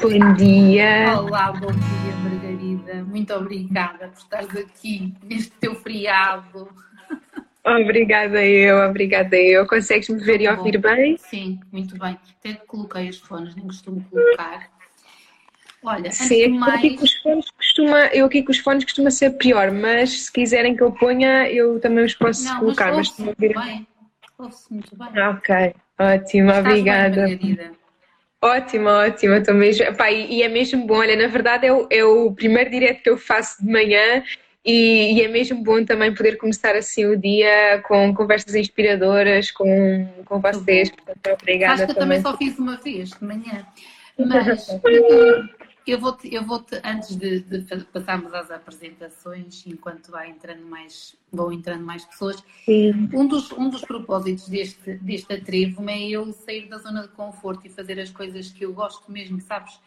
Bom dia. Olá, bom dia, Margarida. Muito obrigada por estares aqui neste teu feriado. Obrigada eu, obrigada eu. Consegues me ver e ouvir bem? Sim, muito bem. Até coloquei os fones, nem costumo colocar. Olha, Sim, mais... aqui com os fones costuma, eu aqui com os fones costuma ser pior, mas se quiserem que eu ponha, eu também os posso Não, colocar. Mas ouve-se muito bem. Ouve-se muito bem. Ok, ótimo, obrigada. Bem, Ótimo, ótimo, estou mesmo. E, e, é mesmo bom, olha, na verdade é o, é o primeiro direto que eu faço de manhã e, e, é mesmo bom também poder começar assim o dia com conversas inspiradoras com, com vocês. Portanto, obrigada. Acho que eu também só fiz uma vez de manhã. Mas Eu vou-te, eu vou-te antes de, de, passarmos às apresentações, enquanto vai entrando mais, vão entrando mais pessoas, Sim. um dos, um dos propósitos deste, deste atrevo é eu sair da zona de conforto e fazer as coisas que eu gosto mesmo, sabes?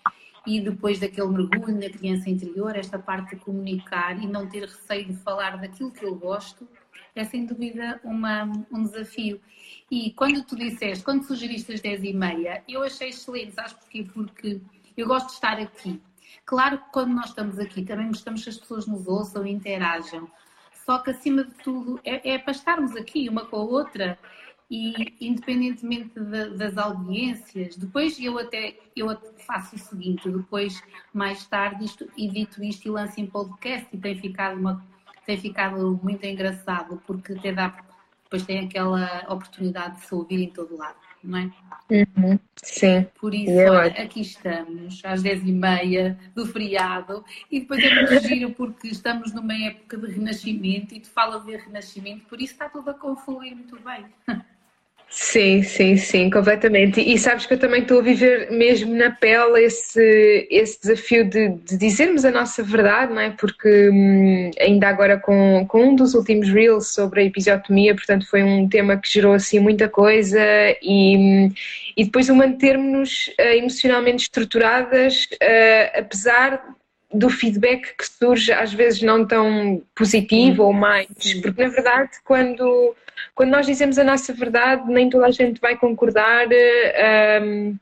E depois daquele mergulho na criança interior, esta parte de comunicar e não ter receio de falar daquilo que eu gosto, é sem dúvida uma, um desafio. E quando tu disseste, quando sugeriste as 10 e meia, eu achei excelente, sabes porquê? Porque eu gosto de estar aqui. Claro que quando nós estamos aqui também gostamos que as pessoas nos ouçam e interajam. Só que acima de tudo é, é para estarmos aqui uma com a outra e independentemente de, das audiências, depois eu até eu faço o seguinte, depois mais tarde isto, edito isto e lanço em podcast e tem ficado uma tem ficado muito engraçado porque até dá depois tem aquela oportunidade de se ouvir em todo lado não é? Uhum, sim. Por isso, é olha, aqui estamos, às 10h30 do feriado, e depois é muito giro porque estamos numa época de renascimento e tu fala de renascimento, por isso está tudo a confluir muito bem. Sim, sim, sim, completamente. E sabes que eu também estou a viver mesmo na pele esse, esse desafio de, de dizermos a nossa verdade, não é? Porque hum, ainda agora com, com um dos últimos reels sobre a episiotomia, portanto foi um tema que gerou assim muita coisa e, hum, e depois o mantermos uh, emocionalmente estruturadas, uh, apesar do feedback que surge às vezes não tão positivo ou mais, porque na verdade quando quando nós dizemos a nossa verdade, nem toda a gente vai concordar. Um,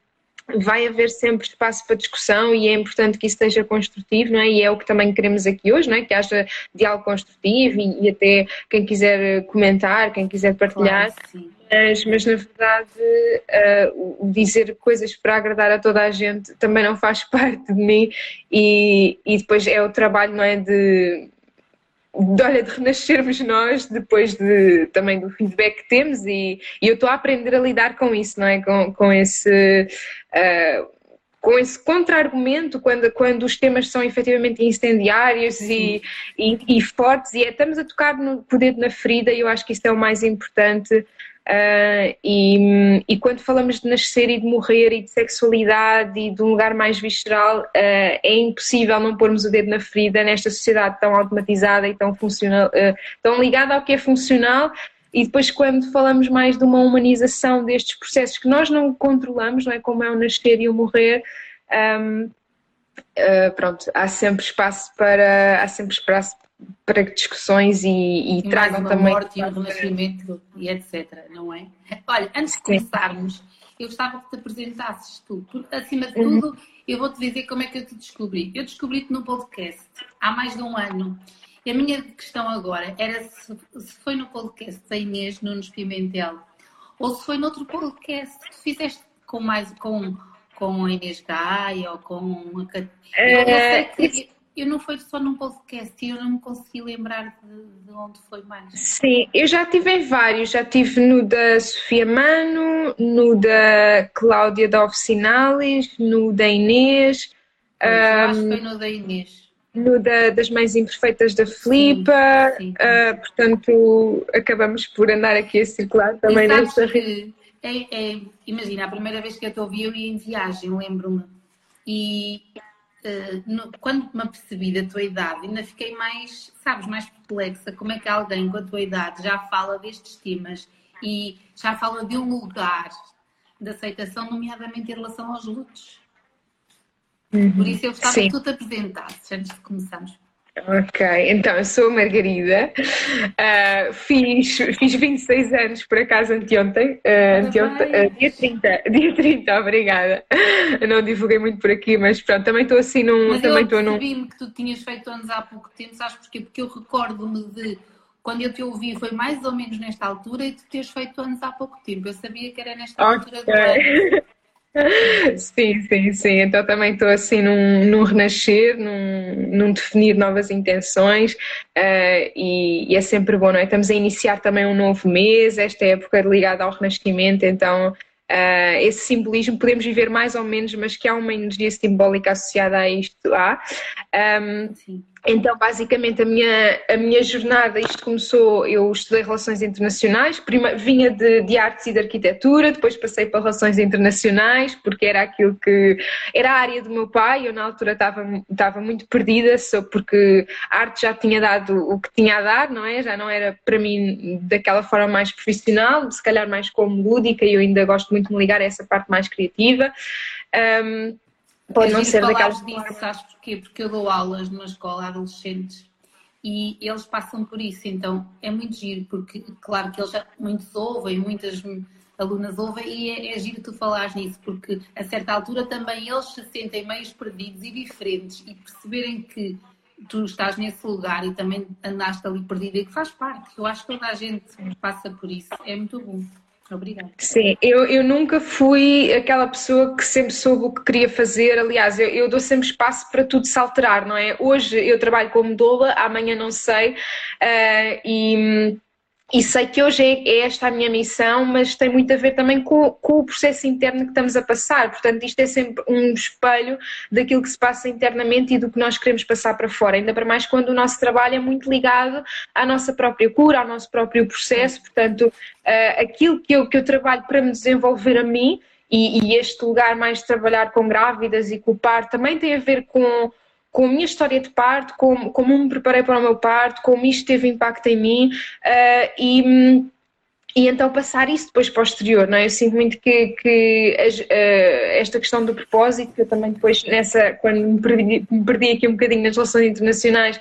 vai haver sempre espaço para discussão e é importante que isso esteja construtivo, não é? E é o que também queremos aqui hoje, não é? Que haja diálogo construtivo e, e até quem quiser comentar, quem quiser partilhar. Claro, mas, mas, na verdade, uh, dizer coisas para agradar a toda a gente também não faz parte de mim e, e depois é o trabalho, não é? De de, olha, de renascermos nós depois de, também do feedback que temos e, e eu estou a aprender a lidar com isso, não é? Com, com esse. Uh, com esse contra-argumento quando, quando os temas são efetivamente incendiários e, e, e, fortes e é, estamos a tocar no poder na ferida e eu acho que isso é o mais importante Uh, e, e, quando falamos de nascer e de morrer e de sexualidade e de um lugar mais visceral, uh, é impossível não pormos o dedo na ferida nesta sociedade tão automatizada e tão, funcional, uh, tão ligada ao que é funcional. E depois, quando falamos mais de uma humanização destes processos que nós não controlamos, não é como é o nascer e o morrer, um, pronto, há sempre espaço para há sempre espaço para discussões e, e, e tragam uma também. morte e um renascimento e etc. Não é? Olha, antes de começarmos, eu gostava que te apresentasses tu. Acima de uhum. tudo, eu vou-te dizer como é que eu te descobri. Eu descobri-te no podcast há mais de um ano. E a minha questão agora era se, se foi no podcast da Inês Nunes Pimentel ou se foi noutro podcast que tu fizeste com mais com, com a Inês Gaia ou com a é, eu, sei que, eu não foi só num podcast e eu não me consegui lembrar de, de, onde foi mais. Sim, eu já tive em vários. Já tive no da Sofia Mano, no da Cláudia da Oficinalis, no da Inês. um, acho que foi no da Inês. No da, das Mães Imperfeitas da Filipa. Uh, portanto, acabamos por andar aqui a circular também nesta rede é, é, imagina, a primeira vez que eu te ouvi, eu ia em viagem, lembro-me. E uh, no, quando me apercebi da tua idade, ainda fiquei mais, sabes, mais perplexa. Como é que alguém com a tua idade já fala destes temas e já fala de um lugar de aceitação, nomeadamente em relação aos lutos? Uhum. Por isso eu gostava Sim. que tu te apresentasses antes de começarmos. Ok, então eu sou a Margarida, uh, fiz, fiz 26 anos por acaso anteontem, uh, anteontem uh, dia 30, dia 30, obrigada. Eu não divulguei muito por aqui, mas pronto, também estou assim num. Mas também estou num. me que tu tinhas feito anos há pouco tempo, sabes porquê? Porque eu recordo-me de quando eu te ouvi foi mais ou menos nesta altura e tu teres feito anos há pouco tempo. Eu sabia que era nesta okay. altura do ano. Sim, sim, sim. Então também estou assim num, num renascer, num, num, definir novas intenções uh, e, e, é sempre bom, não é? Estamos a iniciar também um novo mês, esta época ligada ao renascimento, então uh, esse simbolismo podemos viver mais ou menos, mas que há uma energia simbólica associada a isto há. Um, sim. Então, basicamente, a minha, a minha jornada, isto começou, eu estudei Relações Internacionais, prima, vinha de, de artes e de arquitetura, depois passei para Relações Internacionais, porque era aquilo que, era a área do meu pai, eu na altura estava, estava muito perdida, só porque a arte já tinha dado o que tinha a dar, não é? Já não era para mim daquela forma mais profissional, se calhar mais como lúdica, e eu ainda gosto muito de me ligar a essa parte mais criativa. Um, Pode não ser daquelas disso, sabes porquê? Porque eu dou aulas numa escola a adolescentes e eles passam por isso, então é muito giro, porque claro que eles já muitos ouvem, muitas alunas ouvem e é, é giro tu falares nisso, porque a certa altura também eles se sentem meio perdidos e diferentes e perceberem que tu estás nesse lugar e também andaste ali perdida e que faz parte. Eu acho que toda a gente passa por isso, é muito bom. Obrigada. Sim, eu, eu nunca fui aquela pessoa que sempre soube o que queria fazer. Aliás, eu, eu dou sempre espaço para tudo se alterar, não é? Hoje eu trabalho como doula, amanhã não sei. Uh, e e sei que hoje é, é, esta a minha missão, mas tem muito a ver também com, com, o processo interno que estamos a passar. Portanto, isto é sempre um espelho daquilo que se passa internamente e do que nós queremos passar para fora. Ainda para mais quando o nosso trabalho é muito ligado à nossa própria cura, ao nosso próprio processo. Portanto, uh, aquilo que eu, que eu trabalho para me desenvolver a mim e, e este lugar mais de trabalhar com grávidas e com o par também tem a ver com com a minha história de parto, como, como me preparei para o meu parto, como isto teve impacto em mim uh, e, e então passar isso depois para o exterior, não é? Eu sinto muito que, que uh, esta questão do propósito, que eu também depois nessa, quando me perdi, me perdi aqui um bocadinho nas relações internacionais,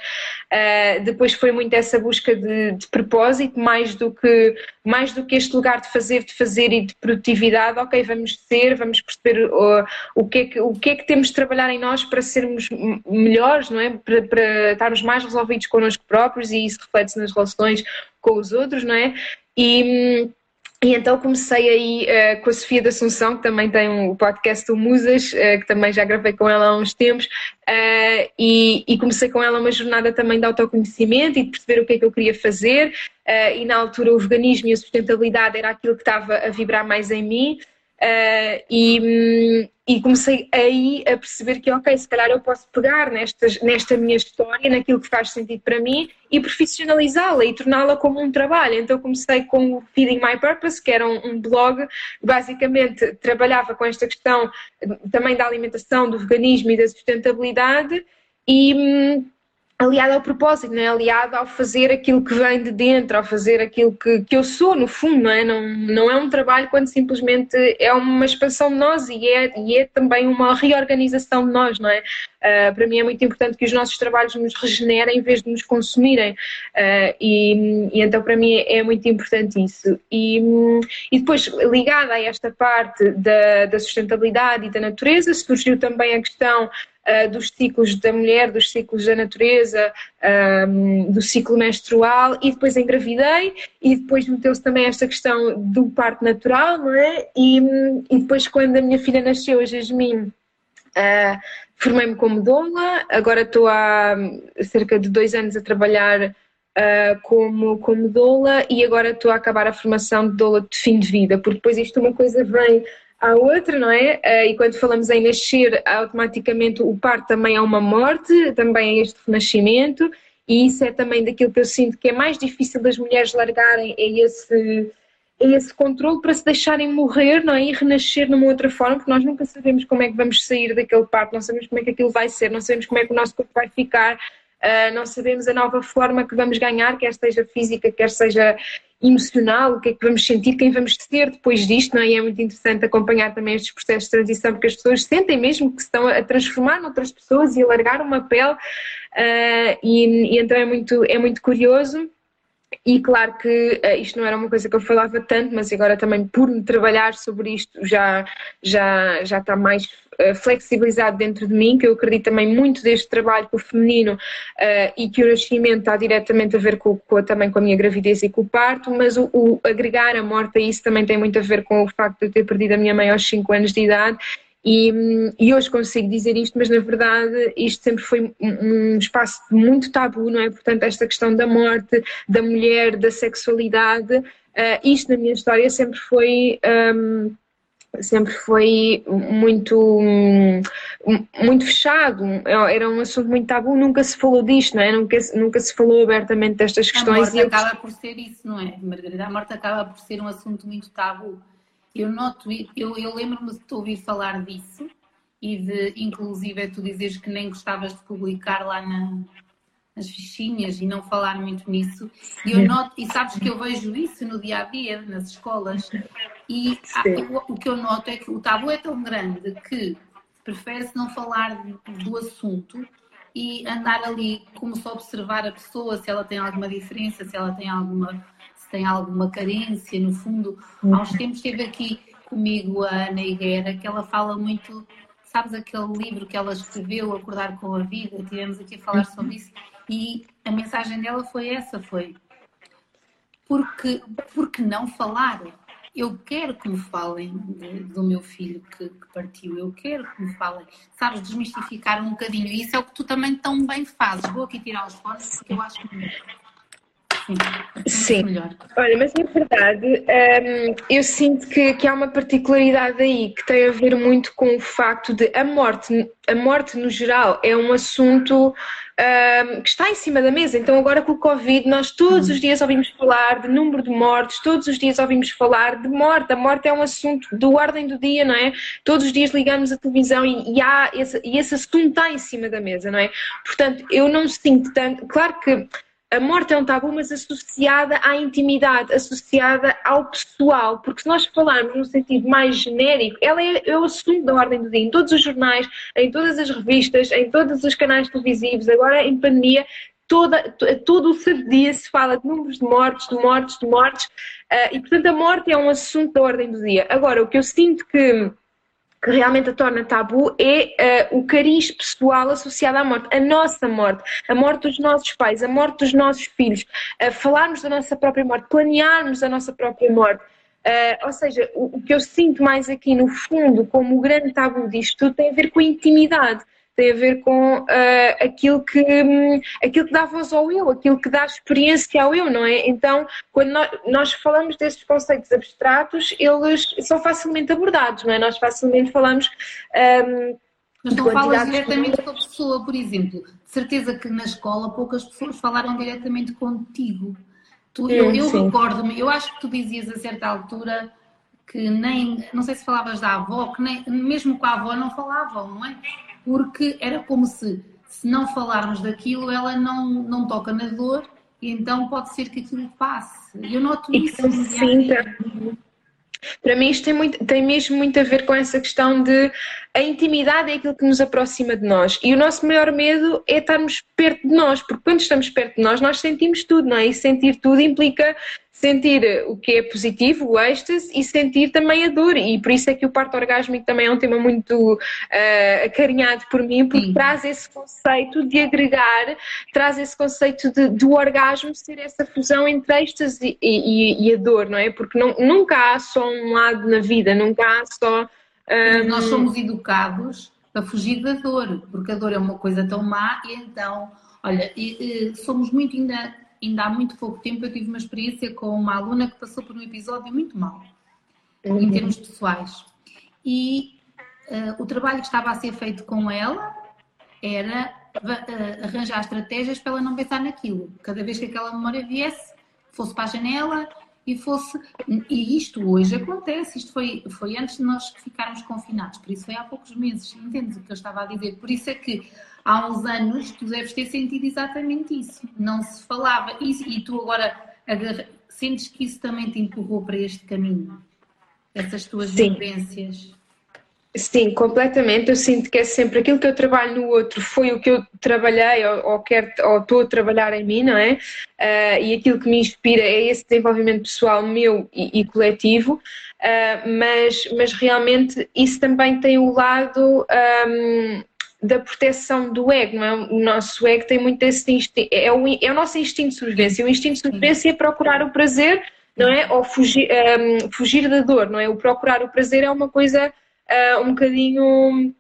Uh, depois foi muito essa busca de, de, propósito, mais do, que, mais do que este lugar de fazer, de fazer e de produtividade. Ok, vamos ser, vamos perceber uh, o, que é que, o que é que temos de trabalhar em nós para sermos melhores, não é? Para, para estarmos mais resolvidos connosco próprios e isso reflete-se nas relações com os outros, não é? E. E então comecei aí uh, com a Sofia da Assunção, que também tem um podcast do Musas, uh, que também já gravei com ela há uns tempos, uh, e, e, comecei com ela uma jornada também de autoconhecimento e de perceber o que é que eu queria fazer. e na altura o veganismo e a sustentabilidade era aquilo que estava a vibrar mais em mim. Uh, e, hum, e, comecei aí a perceber que, ok, se calhar eu posso pegar nesta, nesta minha história, naquilo que faz sentido para mim e profissionalizá-la e torná-la como um trabalho. Então comecei com o Feeding My Purpose, que era um, um blog basicamente trabalhava com esta questão também da alimentação, do veganismo e da sustentabilidade e hum, aliado ao propósito, não é? aliado ao fazer aquilo que vem de dentro, ao fazer aquilo que, que eu sou, no fundo, não é? Não, não é um trabalho quando simplesmente é uma expansão de nós e é, e é também uma reorganização de nós, não é? Uh, para mim é muito importante que os nossos trabalhos nos regenerem em vez de nos consumirem uh, e, e, então para mim é, muito importante isso. E, e depois, ligada a esta parte da, da sustentabilidade e da natureza, surgiu também a questão uh, dos ciclos da mulher, dos ciclos da natureza, um, do ciclo menstrual e depois engravidei e depois meteu-se também esta questão do parto natural, não é? E, e depois quando a minha filha nasceu, a Jasmine, uh, formei-me como doula, agora estou há cerca de dois anos a trabalhar Uh, como, como doula e agora estou a acabar a formação de doula de fim de vida, porque depois isto uma coisa vem à outra, não é? Uh, e quando falamos em nascer, automaticamente o parto também é uma morte, também é este renascimento, e isso é também daquilo que eu sinto que é mais difícil das mulheres largarem, é esse, esse controle para se deixarem morrer não é? e renascer numa outra forma, porque nós nunca sabemos como é que vamos sair daquele parto, não sabemos como é que aquilo vai ser, não sabemos como é que o nosso corpo vai ficar, uh, não sabemos a nova forma que vamos ganhar, quer seja física, quer seja emocional, o que é que vamos sentir, quem vamos ser depois disto, não é? E é muito interessante acompanhar também estes processos de transição, porque as pessoas sentem mesmo que estão a transformar noutras pessoas e alargar uma pele, uh, e, e, então é muito, é muito curioso. E claro que uh, isto não era uma coisa que eu falava tanto, mas agora também por me trabalhar sobre isto já, já, já está mais uh, flexibilizado dentro de mim, que eu acredito também muito deste trabalho com o feminino uh, e que o nascimento está diretamente a ver com, com, também com a minha gravidez e com o parto, mas o, o agregar a morte a isso também tem muito a ver com o facto de eu ter perdido a minha mãe aos 5 anos de idade e, e, hoje consigo dizer isto, mas na verdade isto sempre foi um, espaço muito tabu, não é? Portanto, esta questão da morte, da mulher, da sexualidade, uh, isto na minha história sempre foi. Um, sempre foi muito muito fechado era um assunto muito tabu nunca se falou disto não é nunca nunca se falou abertamente destas questões a morte acaba por ser isso não é Margarida a morte acaba por ser um assunto muito tabu eu noto, eu, eu lembro-me de te ouvir falar disso e de, inclusive, tu dizes que nem gostavas de publicar lá na, nas fichinhas e não falar muito nisso. E eu noto, e sabes que eu vejo isso no dia a dia, nas escolas, e há, o que eu noto é que o tabu é tão grande que prefere-se não falar do assunto e andar ali como só observar a pessoa, se ela tem alguma diferença, se ela tem alguma tem alguma carência, no fundo. Há uns tempos esteve aqui comigo a Ana Higuera, que ela fala muito, sabes aquele livro que ela escreveu, Acordar com a Vida, tivemos aqui a falar sobre isso, e a mensagem dela foi essa, foi porque, porque não falar? Eu quero que me falem de, do meu filho que, que, partiu, eu quero que me falem, sabes, desmistificar um bocadinho. E isso é o que tu também tão bem fazes. Vou aqui tirar os fones porque eu acho que Sim. Olha, mas na verdade um, eu sinto que, que há uma particularidade aí que tem a ver muito com o facto de a morte, a morte no geral é um assunto um, que está em cima da mesa. Então agora com o Covid nós todos os dias ouvimos falar de número de mortes, todos os dias ouvimos falar de morte. A morte é um assunto do ordem do dia, não é? Todos os dias ligamos a televisão e, e há esse, e esse assunto está em cima da mesa, não é? Portanto, eu não sinto tanto. Claro que a morte é um tabu, mas associada à intimidade, associada ao pessoal, porque se nós falarmos num sentido mais genérico, ela é, é o assunto da ordem do dia. Em todos os jornais, em todas as revistas, em todos os canais televisivos, agora em pandemia, toda, todo o dia se fala de números de mortes, de mortes, de mortes, uh, e portanto a morte é um assunto da ordem do dia. Agora, o que eu sinto que que realmente a torna tabu é uh, o cariz pessoal associado à morte, a nossa morte, a morte dos nossos pais, a morte dos nossos filhos, uh, falarmos da nossa própria morte, planearmos a nossa própria morte. Uh, ou seja, o, o, que eu sinto mais aqui no fundo, como o grande tabu disto tudo, tem a ver com a intimidade tem a ver com uh, aquilo, que, um, aquilo que dá voz ao eu, aquilo que dá experiência ao eu, não é? Então, quando nós, nós falamos desses conceitos abstratos, eles são facilmente abordados, não é? Nós facilmente falamos. Um, mas não falas diretamente com a pessoa, por exemplo. De certeza que na escola poucas pessoas falaram diretamente contigo. Tu, eu, eu recordo-me, eu acho que tu dizias a certa altura que nem, não sei se falavas da avó, que nem, mesmo com a avó não falavam, não é? Porque era como se, se não falarmos daquilo, ela não, não toca na dor e então pode ser que aquilo passe. Eu noto e isso. Que sinta. Para mim isto tem, muito, tem mesmo muito a ver com essa questão de a intimidade é aquilo que nos aproxima de nós e o nosso maior medo é estarmos perto de nós, porque quando estamos perto de nós nós sentimos tudo, não é? E sentir tudo implica sentir o que é positivo, o êxtase, e sentir também a dor. E por isso é que o parto orgásmico também é um tema muito uh, acarinhado por mim, porque Sim. traz esse conceito de agregar, traz esse conceito de, do orgasmo ser essa fusão entre êxtase e, e, e, a dor, não é? Porque não, nunca há só um lado na vida, nunca há só. Um... Nós somos educados a fugir da dor, porque a dor é uma coisa tão má, e então, olha, e, e, somos muito ainda ainda há muito pouco tempo eu tive uma experiência com uma aluna que passou por um episódio muito mau, uhum. em termos pessoais. E uh, o trabalho que estava a ser feito com ela era uh, arranjar estratégias para ela não pensar naquilo. Cada vez que aquela memória viesse, fosse para a janela, e fosse. E isto hoje acontece, isto foi, foi antes de nós ficarmos confinados, por isso foi há poucos meses, entendes o que eu estava a dizer? Por isso é que há uns anos tu deves ter sentido exatamente isso. Não se falava isso e tu agora agarra... sentes que isso também te empurrou para este caminho? Essas tuas Sim. vivências? Sim, completamente. Eu sinto que é sempre aquilo que eu trabalho no outro foi o que eu trabalhei ou, ou quero ou estou a trabalhar em mim, não é? Uh, e aquilo que me inspira é esse desenvolvimento pessoal meu e, e coletivo. Uh, mas, mas realmente isso também tem o lado um, da proteção do ego, não é? O nosso ego tem muito esse instinto, é o, é o nosso instinto de sobrevivência. O instinto de sobrevivência é procurar o prazer, não é? Ou fugir, um, fugir da dor, não é? O procurar o prazer é uma coisa uh, um bocadinho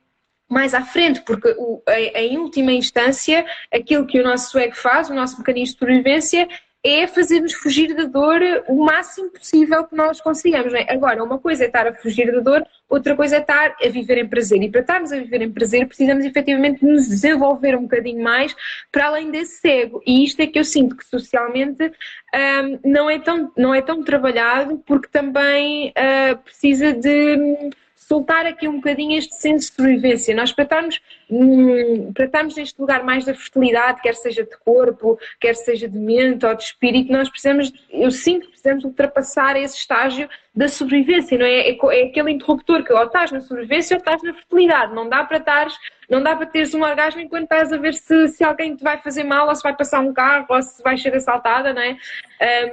mais à frente, porque o, em, em última instância aquilo que o nosso ego faz, o nosso mecanismo de sobrevivência, é fazer-nos fugir da dor o máximo possível que nós consigamos. É? Agora, uma coisa é estar a fugir da dor, outra coisa é estar a viver em prazer. E para estarmos a viver em prazer, precisamos efetivamente nos desenvolver um bocadinho mais para além desse ego. E isto é que eu sinto que socialmente um, não, é tão, não é tão trabalhado, porque também uh, precisa de soltar aqui um bocadinho este senso de sobrevivência. Nós, para estarmos, hum, para estarmos neste lugar mais da fertilidade, quer seja de corpo, quer seja de mente ou de espírito, nós precisamos, eu sinto que precisamos ultrapassar esse estágio da sobrevivência, não é? É, é aquele interruptor que ou estás na sobrevivência ou estás na fertilidade. Não dá para estares, não dá para teres um orgasmo enquanto estás a ver se, se alguém te vai fazer mal ou se vai passar um carro ou se vai ser assaltada, não é?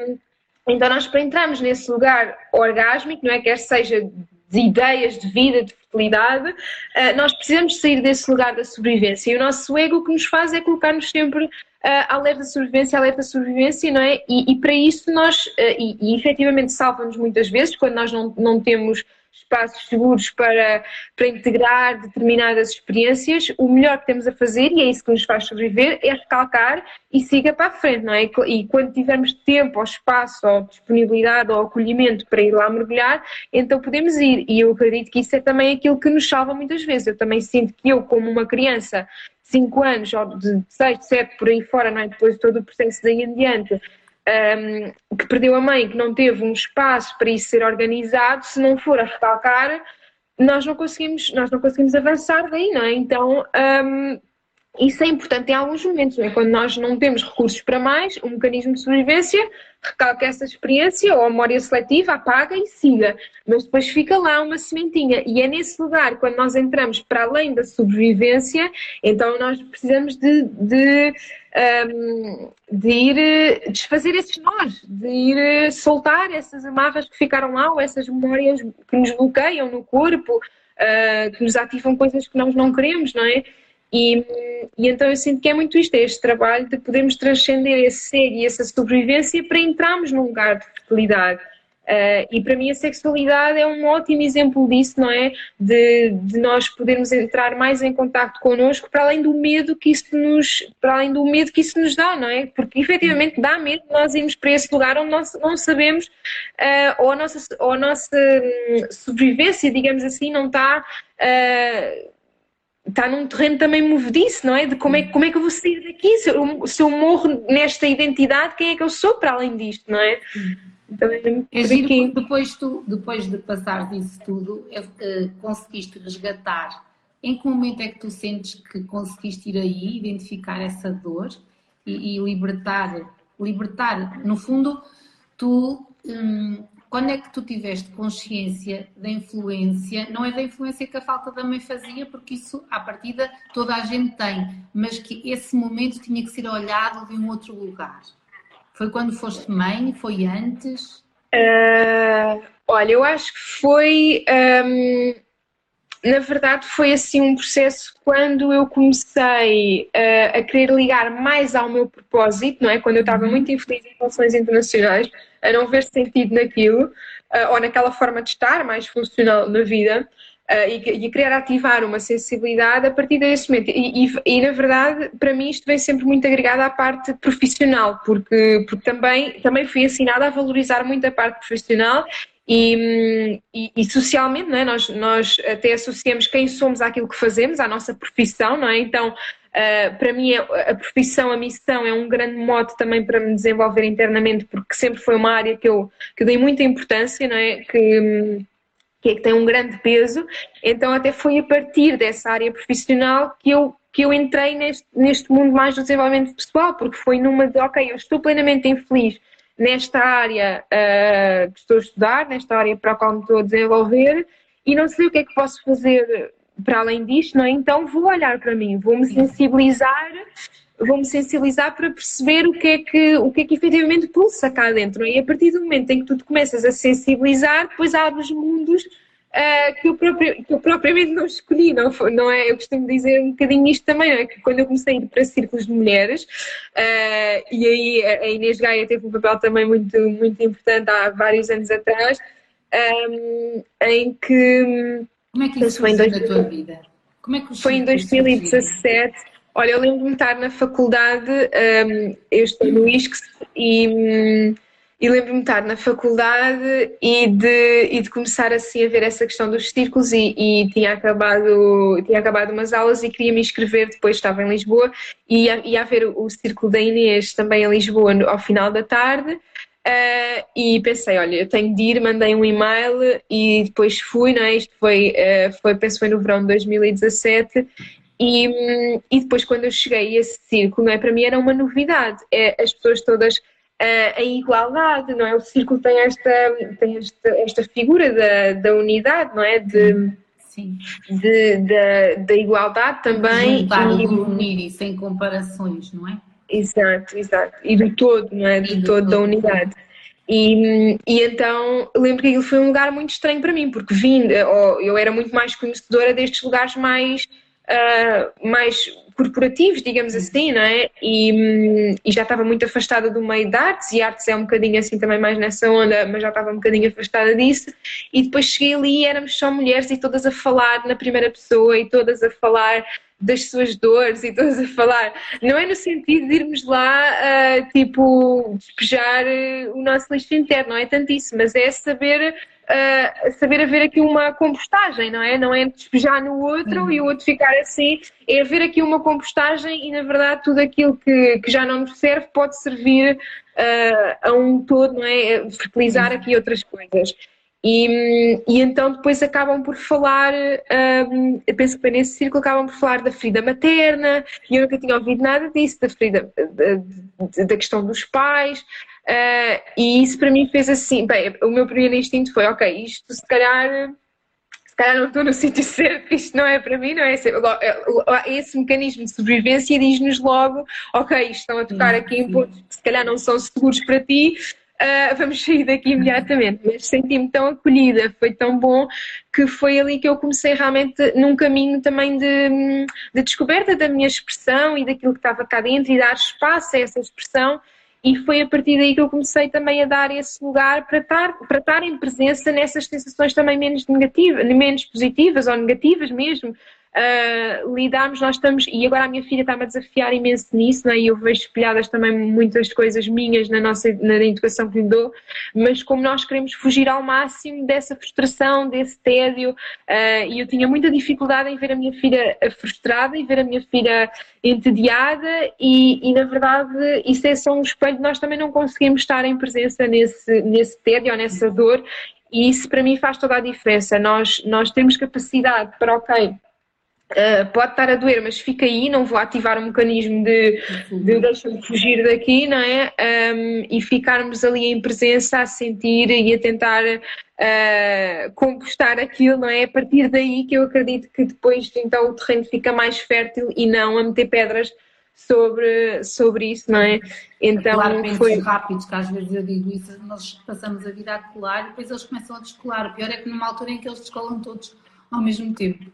Um, então nós para entrarmos nesse lugar orgásmico, não é? Quer seja de ideias de vida, de fertilidade, uh, nós precisamos sair desse lugar da sobrevivência. E o nosso ego o que nos faz é colocar-nos sempre uh, alerta sobrevivência, alerta sobrevivência, não é? E, e para isso nós, uh, e, e efetivamente salva-nos muitas vezes, quando nós não, não temos espaços seguros para, para integrar determinadas experiências, o melhor que temos a fazer, e é isso que nos faz sobreviver, é recalcar e siga para a frente, não é? E quando tivermos tempo, ou espaço, ou disponibilidade, ou acolhimento para ir lá mergulhar, então podemos ir. E eu acredito que isso é também aquilo que nos salva muitas vezes. Eu também sinto que eu, como uma criança de 5 anos, ou de 6, 7, por aí fora, não é? Depois de todo o processo daí em diante, um, que perdeu a mãe, que não teve um espaço para isso ser organizado, se não for a recalcar, nós não conseguimos, nós não conseguimos avançar daí, não é? Então, um, isso é importante em alguns momentos, é? quando nós não temos recursos para mais, um mecanismo de sobrevivência recalca essa experiência ou a memória seletiva, apaga e siga, mas depois fica lá uma sementinha e é nesse lugar, quando nós entramos para além da sobrevivência, então nós precisamos de, de, um, de ir eh, desfazer esses nós, de ir eh, soltar essas amarras que ficaram lá ou essas memórias que nos bloqueiam no corpo, uh, que nos ativam coisas que nós não queremos, não é? E, e, então eu sinto que é muito isto, é este trabalho de podermos transcender esse ser e essa sobrevivência para entrarmos num lugar de fertilidade. Uh, e para mim a sexualidade é um ótimo exemplo disso, não é? De, de nós podermos entrar mais em contato connosco, para além do medo que isso nos, para além do medo que isso nos dá, não é? Porque efetivamente dá medo nós irmos para esse lugar onde nós não sabemos, uh, ou, a nossa, ou a nossa hum, sobrevivência, digamos assim, não está. Uh, está num terreno também movediço, não é? De como é, como é que eu vou sair daqui? Se eu, se eu morro nesta identidade, quem é que eu sou para além disto, não é? Então, é, é giro, depois, tu, depois de passar disso tudo, é, é, conseguiste resgatar. Em que momento é que tu sentes que conseguiste ir aí, identificar essa dor e, e libertar, libertar, no fundo, tu hum, quando é que tu tiveste consciência da influência? Não é da influência que a falta da mãe fazia, porque isso, à partida, toda a gente tem, mas que esse momento tinha que ser olhado de um outro lugar. Foi quando foste mãe? Foi antes? Uh, olha, eu acho que foi. Um, na verdade, foi assim um processo quando eu comecei uh, a querer ligar mais ao meu propósito, não é? Quando eu estava uhum. muito infeliz em relações internacionais a não ver sentido naquilo, uh, ou naquela forma de estar mais funcional na vida, uh, e, e querer ativar uma sensibilidade a partir desse momento. E, e, e, na verdade, para mim, isto vem sempre muito agregado à parte profissional, porque, porque também, também fui ensinada a valorizar muito a parte profissional e, e, socialmente, não é? nós, nós até associamos quem somos àquilo que fazemos, à nossa profissão, não é? Então, Uh, para mim, a profissão, a missão é um grande mote também para me desenvolver internamente, porque sempre foi uma área que eu, que eu dei muita importância, não é? Que, que, é que tem um grande peso. Então, até foi a partir dessa área profissional que eu que eu entrei neste, neste mundo mais do desenvolvimento pessoal, porque foi numa de, ok, eu estou plenamente infeliz nesta área uh, que estou a estudar, nesta área para a qual me estou a desenvolver, e não sei o que é que posso fazer para além disto, não é? Então vou olhar para mim, vou-me sensibilizar, vou-me sensibilizar para perceber o que é que, o que é que efetivamente pulsa cá dentro. É? E a partir do momento em que tu te começas a sensibilizar, depois abres mundos Uh, que, eu próprio, que eu propriamente não escolhi, não, não é? Eu costumo dizer um bocadinho isto também, é? Que quando eu comecei a ir para círculos de mulheres, uh, e aí a Inês Gaia teve um papel também muito, muito importante há vários anos atrás, um, em que. Como é que isso foi em dois, tua vida? Como é que foi em 2017. Olha, eu lembro-me de estar na faculdade, um, eu estou no ISCS e, hum, e lembro-me de estar na faculdade e de, e de começar assim a ver essa questão dos círculos e, e tinha, acabado, tinha acabado umas aulas e queria me inscrever, depois estava em Lisboa e ia, ia haver o círculo da Inês também em Lisboa no, ao final da tarde Uh, e pensei, olha, eu tenho de ir, mandei um e-mail e depois fui, não é? Isto foi, uh, foi penso foi no verão de 2017 e, e depois quando eu cheguei a esse círculo, não é? Para mim era uma novidade, é, as pessoas todas em igualdade, não é? O círculo tem esta, tem esta, esta figura da, da unidade, não é? De, Sim. De, da, da igualdade também. Juntar, e, unir e sem comparações, não é? Exato, exato. E do todo, não é? Do, do todo, todo da unidade. E, e então lembro que aquilo foi um lugar muito estranho para mim, porque vim, eu era muito mais conhecedora destes lugares mais, uh, mais corporativos, digamos assim, não é? E, e, já estava muito afastada do meio de artes, e artes é um bocadinho assim também mais nessa onda, mas já estava um bocadinho afastada disso. E depois cheguei ali e éramos só mulheres e todas a falar na primeira pessoa e todas a falar das suas dores e todas a falar. Não é no sentido de irmos lá, uh, tipo, despejar uh, o nosso lixo interno, não é tanto isso, mas é saber, uh, saber haver aqui uma compostagem, não é? Não é despejar no outro uhum. e o outro ficar assim, é haver aqui uma compostagem e, na verdade, tudo aquilo que, que já não nos serve pode servir a um todo, não é? Fertilizar uhum. aqui outras coisas. E, e, então depois acabam por falar, um, eu penso que nesse círculo, acabam por falar da ferida materna, e eu nunca tinha ouvido nada disso, da ferida, da, da questão dos pais, uh, e isso para mim fez assim, bem, o meu primeiro instinto foi, ok, isto se calhar, se calhar não estou no sítio certo, isto não é para mim, não é? Esse mecanismo de sobrevivência diz-nos logo, ok, estão a tocar aqui em pontos que se calhar não são seguros para ti, uh, vamos sair daqui imediatamente. Mas senti-me tão acolhida, foi tão bom que foi ali que eu comecei realmente num caminho também de, de descoberta da minha expressão e daquilo que estava cá dentro e dar espaço a essa expressão. E foi a partir daí que eu comecei também a dar esse lugar para estar, para estar em presença nessas sensações também menos negativas, menos positivas ou negativas mesmo, uh, lidarmos, nós estamos, e agora a minha filha está-me a desafiar imenso nisso, né? e eu vejo espelhadas também muitas coisas minhas na nossa na educação que lhe dou, mas como nós queremos fugir ao máximo dessa frustração, desse tédio, uh, e eu tinha muita dificuldade em ver a minha filha frustrada e ver a minha filha entediada, e, e na verdade isso é só um espelho, nós também não conseguimos estar em presença nesse, nesse tédio ou nessa dor, e isso para mim faz toda a diferença. Nós, nós temos capacidade para, ok, Uh, pode estar a doer, mas fica aí, não vou ativar o um mecanismo de, de deixa-me fugir daqui, não é? Um, e ficarmos ali em presença a sentir e a tentar uh, compostar aquilo, não é? A partir daí que eu acredito que depois então o terreno fica mais fértil e não a meter pedras sobre, sobre isso, não é? Então claro, foi rápidos, que às vezes eu digo isso, nós passamos a vida a colar e depois eles começam a descolar. O pior é que numa altura em que eles descolam todos ao mesmo tempo.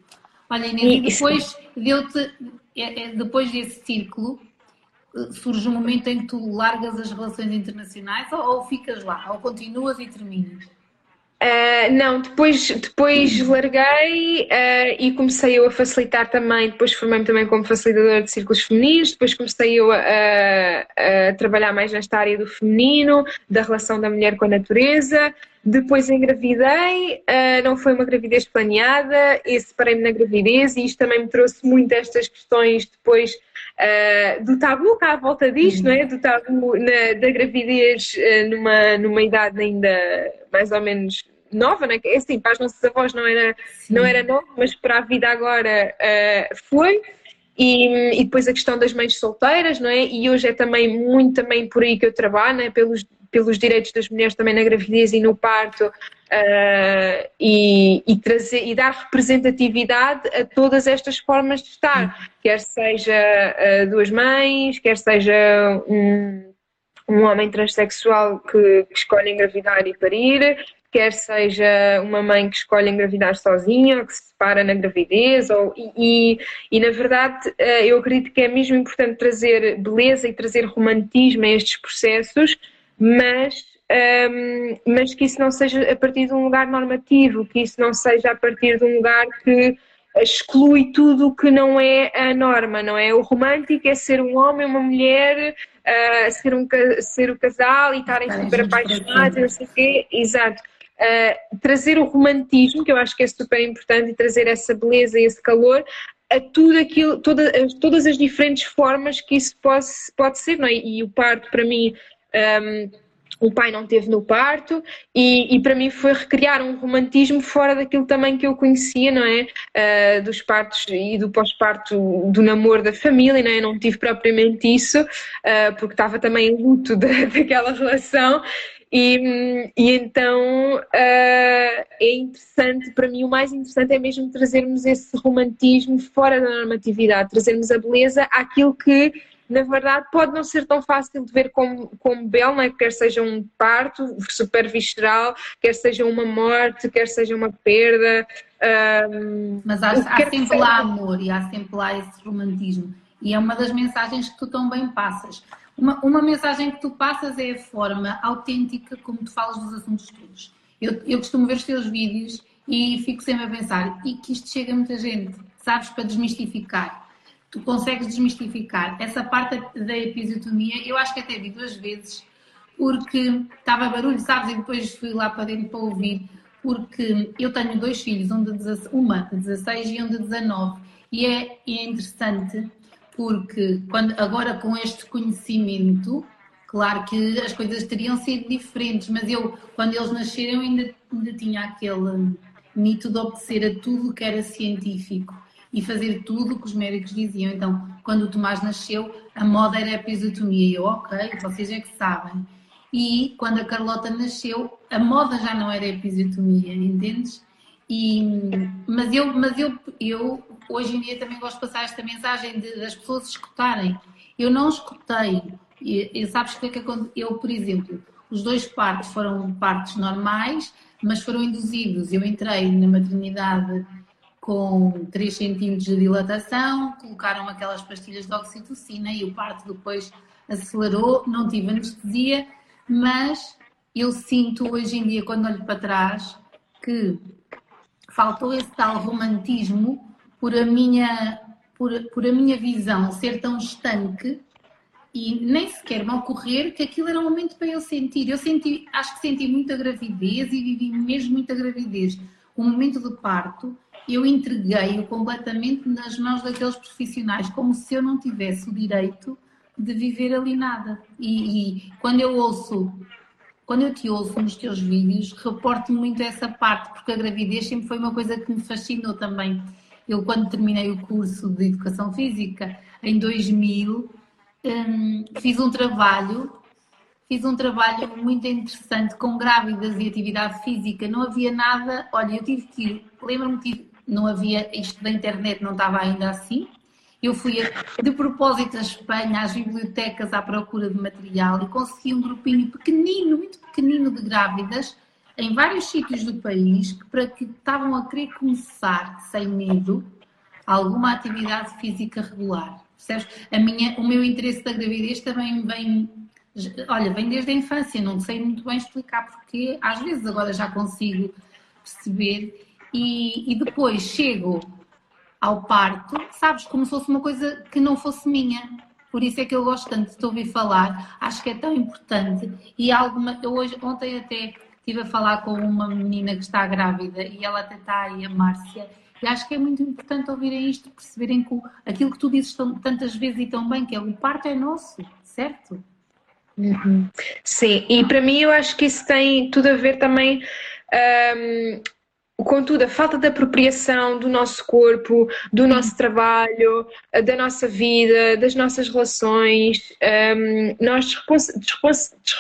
Olha, Inês, depois, deu-te, é, é, depois desse círculo, surge um momento em que tu largas as relações internacionais ou, ou ficas lá, ou continuas e terminas? Uh, não, depois, depois larguei uh, e comecei eu a facilitar também, depois formei-me também como facilitadora de círculos femininos, depois comecei eu a, a, a, trabalhar mais nesta área do feminino, da relação da mulher com a natureza, Depois engravidei, uh, não foi uma gravidez planeada, e separei-me na gravidez, e isto também me trouxe muito estas questões depois uh, do tabu cá à volta disto, não é? Do tabu na, da gravidez uh, numa, numa idade ainda mais ou menos nova, né? é assim, para as nossas avós não era, não era nova, mas para a vida agora foi. E, e, depois a questão das mães solteiras, não é? E hoje é também muito também por aí que eu trabalho, é? pelos, pelos direitos das mulheres também na gravidez e no parto uh, e, e, trazer, e dar representatividade a todas estas formas de estar, quer seja uh, duas mães, quer seja um, um homem transexual que, que escolhe engravidar e parir, quer seja uma mãe que escolhe engravidar sozinha, ou que se separa na gravidez, ou, e, e, na verdade eh, eu acredito que é mesmo importante trazer beleza e trazer romantismo a estes processos, mas, um, mas que isso não seja a partir de um lugar normativo, que isso não seja a partir de um lugar que exclui tudo o que não é a norma, não é? O romântico é ser um homem, uma mulher, uh, ser, um, ser o casal e estarem super apaixonados, não sei o quê, exato uh, trazer o romantismo, que eu acho que é super importante, e trazer essa beleza e esse calor a tudo aquilo, toda, todas as diferentes formas que isso pode, pode ser, não é? E o parto, para mim, um, o pai não teve no parto e, e, para mim foi recriar um romantismo fora daquilo também que eu conhecia, não é? Uh, dos partos e do pós-parto do namoro da família, não é? não tive propriamente isso, uh, porque estava também em luto da, daquela relação e, e então uh, é interessante, para mim o mais interessante é mesmo trazermos esse romantismo fora da normatividade, trazermos a beleza àquilo que na verdade pode não ser tão fácil de ver como, como belo, não é? quer seja um parto super visceral, quer seja uma morte, quer seja uma perda. Um, Mas há, há sempre lá amor e há sempre lá esse romantismo. E é uma das mensagens que tu tão bem passas. Uma, uma mensagem que tu passas é a forma autêntica como tu falas dos assuntos todos. Eu, eu costumo ver os teus vídeos e fico sempre a pensar, e que isto chega a muita gente, sabes, para desmistificar. Tu consegues desmistificar essa parte da episiotomia, eu acho que até vi duas vezes, porque estava barulho, sabes, e depois fui lá para dentro para ouvir, porque eu tenho dois filhos, um de 16, uma de 16 e um de 19, e é, é interessante porque quando, agora com este conhecimento, claro que as coisas teriam sido diferentes, mas eu, quando eles nasceram, ainda, ainda tinha aquele mito de obedecer a tudo que era científico e fazer tudo o que os médicos diziam. Então, quando o Tomás nasceu, a moda era a episiotomia. E eu, ok, vocês é que sabem. E quando a Carlota nasceu, a moda já não era a episiotomia, entendes? E, mas eu, mas eu, eu hoje em dia também gosto de passar esta mensagem de, das pessoas escutarem. Eu não escutei. E, e sabes o que é que aconteceu? Eu, por exemplo, os dois partos foram partos normais, mas foram induzidos. Eu entrei na maternidade com 3 centímetros de dilatação, colocaram aquelas pastilhas de oxitocina e o parto depois acelerou, não tive anestesia, mas eu sinto hoje em dia, quando olho para trás, que faltou esse tal romantismo por a minha, por, por a minha visão ser tão estanque e nem sequer me ocorrer que aquilo era um momento para eu sentir. Eu senti, acho que senti muita gravidez e vivi mesmo muita gravidez. O momento do parto, eu entreguei-o completamente nas mãos daqueles profissionais, como se eu não tivesse o direito de viver ali nada. E, e quando eu ouço, quando eu te ouço nos teus vídeos, reporto muito essa parte, porque a gravidez sempre foi uma coisa que me fascinou também. Eu, quando terminei o curso de Educação Física, em 2000, um, fiz um trabalho, fiz um trabalho muito interessante com grávidas e atividade física. Não havia nada, olha, eu tive que ir, lembro-me que não havia, isto da internet não estava ainda assim. Eu fui de propósito à Espanha, às bibliotecas à procura de material e consegui um grupinho pequenino, muito pequenino de grávidas em vários sítios do país para que estavam a querer começar sem medo alguma atividade física regular. Percebes? A minha, o meu interesse da gravidez também vem, olha, vem desde a infância, não sei muito bem explicar porque, às vezes agora já consigo perceber e, e depois chego ao parto, sabes, como se fosse uma coisa que não fosse minha. Por isso é que eu gosto tanto de te ouvir falar, acho que é tão importante. E alguma, eu hoje, ontem até estive a falar com uma menina que está grávida e ela até está aí, a Márcia, e acho que é muito importante ouvirem isto, perceberem que aquilo que tu dizes tantas vezes e tão bem, que é o parto é nosso, certo? Uhum. Sim, e para mim eu acho que isso tem tudo a ver também um, contudo, a falta de apropriação do nosso corpo, do nosso trabalho, da nossa vida, das nossas relações, um, nós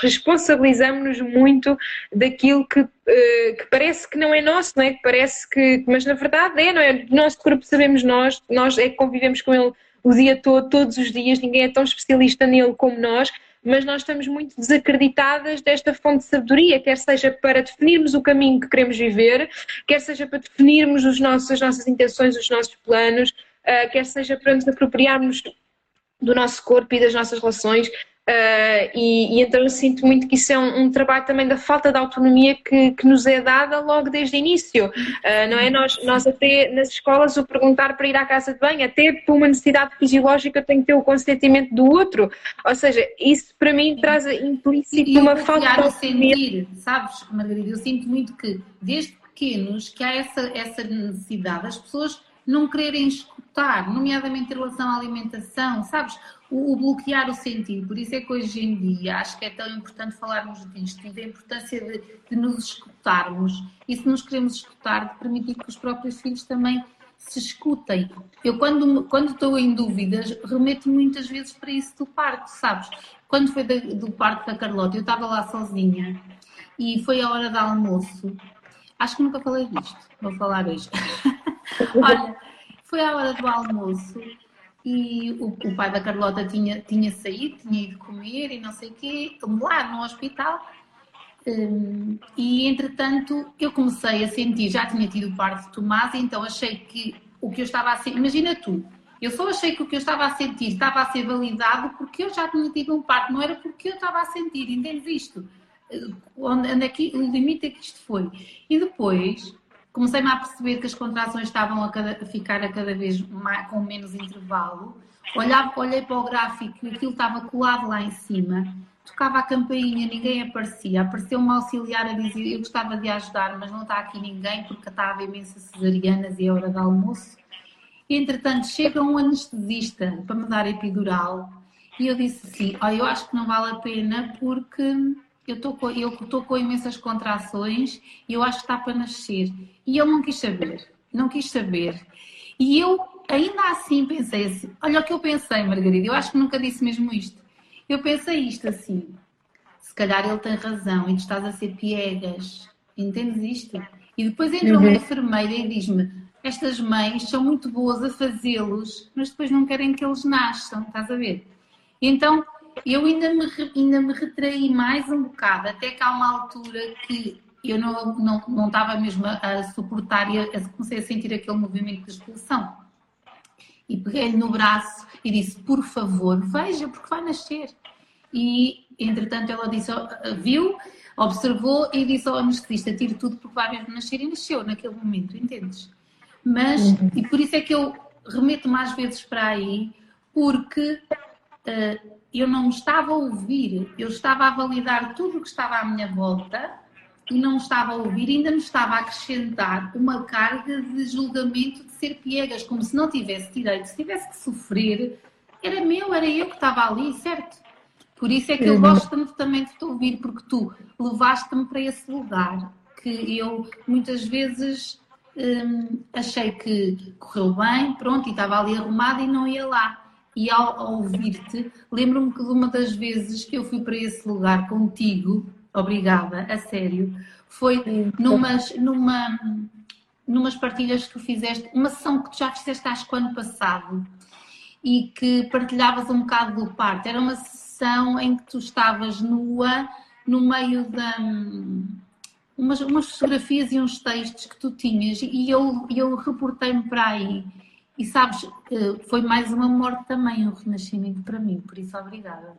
responsabilizamos-nos muito daquilo que, uh, que, parece que não é nosso, não é? Que parece que, mas na verdade é, não é? Do nosso corpo sabemos nós, nós é que convivemos com ele o dia todo, todos os dias, ninguém é tão especialista nele como nós, mas nós estamos muito desacreditadas desta fonte de sabedoria, quer seja para definirmos o caminho que queremos viver, quer seja para definirmos os nossos, as nossas intenções, os nossos planos, uh, quer seja para nos apropriarmos do nosso corpo e das nossas relações. Uh, e, e, então eu sinto muito que isso é um, um, trabalho também da falta de autonomia que, que nos é dada logo desde o início, uh, não é? Nós, nós até nas escolas o perguntar para ir à casa de banho, até por uma necessidade fisiológica tem que ter o consentimento do outro, ou seja, isso para mim traz implícito e, uma falta de autonomia. sentir, sabes Margarida, eu sinto muito que desde pequenos que há essa, essa necessidade, as pessoas não quererem escutar, nomeadamente em relação à alimentação, sabes? O, o, bloquear o sentido. Por isso é que hoje em dia acho que é tão importante falarmos disto e da importância de, de nos escutarmos. E se nos queremos escutar, de permitir que os próprios filhos também se escutem. Eu, quando, quando estou em dúvidas, remeto muitas vezes para isso do parto, sabes? Quando foi do, do parto da Carlota, eu estava lá sozinha e foi a hora do almoço. Acho que nunca falei disto, vou falar hoje. Olha, foi a hora do almoço e o, o, pai da Carlota tinha, tinha saído, tinha ido comer e não sei o quê, lá no hospital. Um, e entretanto eu comecei a sentir, já tinha tido o parto de Tomás, então achei que o que eu estava a sentir, imagina tu, eu só achei que o que eu estava a sentir estava a ser validado porque eu já tinha tido um parto, não era porque eu estava a sentir, entendes isto? Onde, onde aqui, o limite é que isto foi. E depois comecei-me a perceber que as contrações estavam a, cada, a ficar a cada vez mais, com menos intervalo. Olhava, olhei para o gráfico e aquilo estava colado lá em cima. Tocava a campainha, ninguém aparecia. Apareceu uma auxiliar a dizer: Eu gostava de ajudar, mas não está aqui ninguém porque está a haver imensas cesarianas e é hora de almoço. Entretanto, chega um anestesista para me dar epidural e eu disse assim: oh, Eu acho que não vale a pena porque eu estou com, eu estou com imensas contrações e eu acho que está para nascer. E ele não quis saber, não quis saber. E eu ainda assim pensei assim, olha o que eu pensei, Margarida, eu acho que nunca disse mesmo isto. Eu pensei isto assim, se calhar ele tem razão e tu estás a ser piegas, entendes isto? E depois entra uhum. uma enfermeira e diz-me, estas mães são muito boas a fazê-los, mas depois não querem que eles nasçam, estás a ver? Então eu ainda me, ainda me retraí mais um bocado, até que há uma altura que eu não, não, não estava mesmo a, a suportar e a, a, comecei a sentir aquele movimento de expulsão. E peguei-lhe no braço e disse: Por favor, veja, porque vai nascer. E, entretanto, ela disse: Viu, observou e disse ao anestesista: Tire tudo porque vai mesmo nascer. E nasceu naquele momento, entendes? Mas, uhum. e por isso é que eu remeto mais vezes para aí, porque. Uh, eu não estava a ouvir, eu estava a validar tudo o que estava à minha volta e não estava a ouvir, ainda me estava a acrescentar uma carga de julgamento de ser piegas, como se não tivesse direito, se tivesse que sofrer, era meu, era eu que estava ali, certo? Por isso é que eu gosto também de te ouvir, porque tu levaste-me para esse lugar que eu muitas vezes hum, achei que correu bem, pronto, e estava ali arrumada e não ia lá e ao, ao ouvir-te, lembro-me que de uma das vezes que eu fui para esse lugar contigo, obrigada, a sério, foi numas, numa, numas partilhas que tu fizeste, uma sessão que tu já fizeste acho que ano passado e que partilhavas um bocado do parto. Era uma sessão em que tu estavas nua no meio da. Umas, umas fotografias e uns textos que tu tinhas e eu, eu reportei-me para aí e sabes, foi mais uma morte também, um renascimento para mim, por isso obrigada.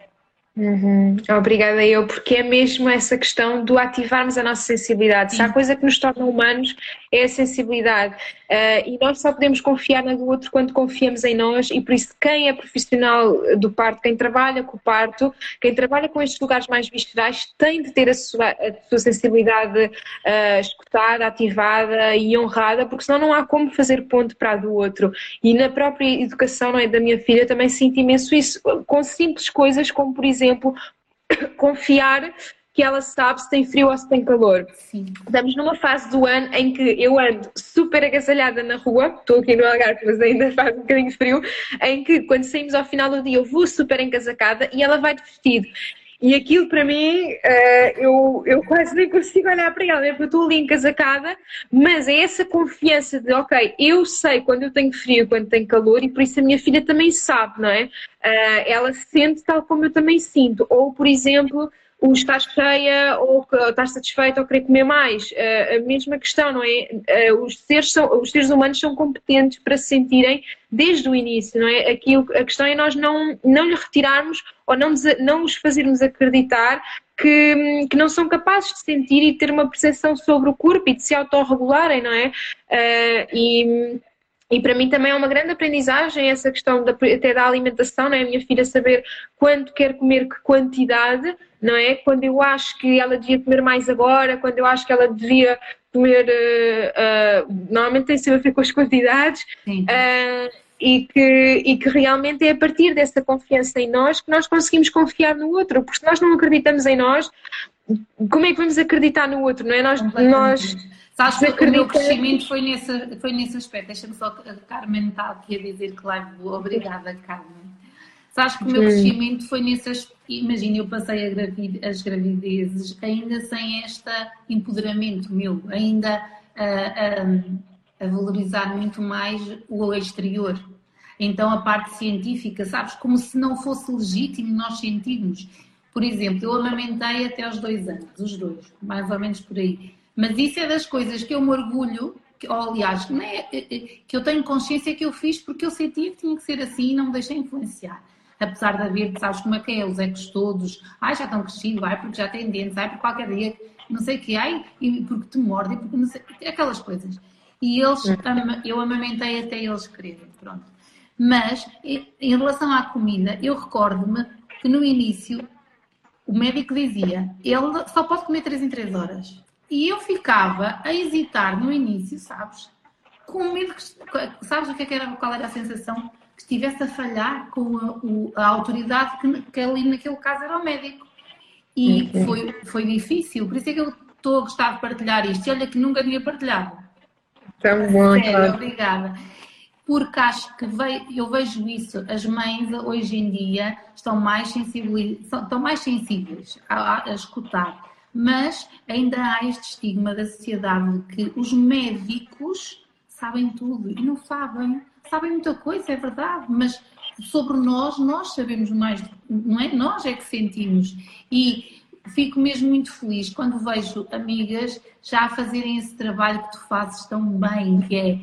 Uhum. Obrigada eu, porque é mesmo essa questão do ativarmos a nossa sensibilidade. Se há coisa que nos torna humanos é a sensibilidade. Uh, e nós só podemos confiar na do outro quando confiamos em nós, e por isso quem é profissional do parto, quem trabalha com o parto, quem trabalha com estes lugares mais viscerais, tem de ter a sua, a sua sensibilidade uh, escutada, ativada e honrada, porque senão não há como fazer ponto para a do outro. E na própria educação não é, da minha filha também sinto imenso isso, com simples coisas como, por exemplo, confiar que ela sabe se tem frio ou se tem calor. Sim. Estamos numa fase do ano em que eu ando super agasalhada na rua, estou aqui no Algarve, mas ainda faz um bocadinho frio, em que quando saímos ao final do dia eu vou super encasacada e ela vai de vestido. E aquilo para mim, uh, eu, eu quase nem consigo olhar para ela, né? porque eu estou ali encasacada, mas é essa confiança de, ok, eu sei quando eu tenho frio, quando tenho calor, e por isso a minha filha também sabe, não é? Uh, ela sente tal como eu também sinto. Ou, por exemplo, o estás cheia ou estás satisfeita ou querer comer mais. Uh, a mesma questão, não é? Uh, os, seres são, os seres humanos são competentes para se sentirem desde o início, não é? Aquilo, a questão é nós não, não lhe retirarmos ou não, não os fazermos acreditar que, que não são capazes de sentir e ter uma percepção sobre o corpo e de se autorregularem, não é? Uh, e e para mim também é uma grande aprendizagem essa questão da, até da alimentação, não é? A minha filha saber quanto quer comer, que quantidade, não é? Quando eu acho que ela devia comer mais agora, quando eu acho que ela devia comer. Uh, uh, normalmente tem sempre a ver com as quantidades. Uh, e que, e que realmente é a partir dessa confiança em nós que nós conseguimos confiar no outro, porque se nós não acreditamos em nós, como é que vamos acreditar no outro, não é? Nós, nós Sabes que o meu crescimento foi nesse, foi nesse aspecto. Deixa-me só, a Carmen está aqui a dizer que lá vou. Obrigada, Carmen. Sabes que o meu crescimento foi nesse aspecto. Imagina, eu passei gravid, as gravidezes ainda sem este empoderamento meu, ainda a, a, a valorizar muito mais o exterior. Então, a parte científica, sabes, como se não fosse legítimo nós sentirmos. Por exemplo, eu amamentei até aos dois anos, os dois, mais ou menos por aí. Mas isso é das coisas que eu me orgulho, que, ou, aliás, que, é, eh, eh, que eu tenho consciência que eu fiz porque eu sentia que tinha que ser assim e não me deixei influenciar. Apesar de haver, sabes como é que é, os ecos todos, ai já estão crescidos, ai porque já têm dentes, ai porque qualquer dia, não sei o que, ai e porque te morde, porque não sei, aquelas coisas. E eles, eu amamentei até eles quererem, pronto. Mas, em relação à comida, eu recordo-me que no início o médico dizia, ele só pode comer 3 em 3 horas. E eu ficava a hesitar no início, sabes? Com medo que. Sabes o que, é que era, qual era a sensação? Que estivesse a falhar com a, o, a autoridade que, que, ali naquele caso era o médico. E uhum. foi, foi difícil, por isso é que eu estou a gostar de partilhar isto. E olha que nunca tinha partilhado. Tão bom, Sério, claro. obrigada. Porque acho que veio, eu vejo isso, as mães hoje em dia estão mais, sensibiliz, estão mais sensíveis a, a escutar mas ainda há este estigma da sociedade que os médicos sabem tudo e não sabem. Sabem muita coisa, é verdade, mas sobre nós, nós sabemos mais, não é? Nós é que sentimos. E fico mesmo muito feliz quando vejo amigas já a fazerem esse trabalho que tu fazes tão bem, que é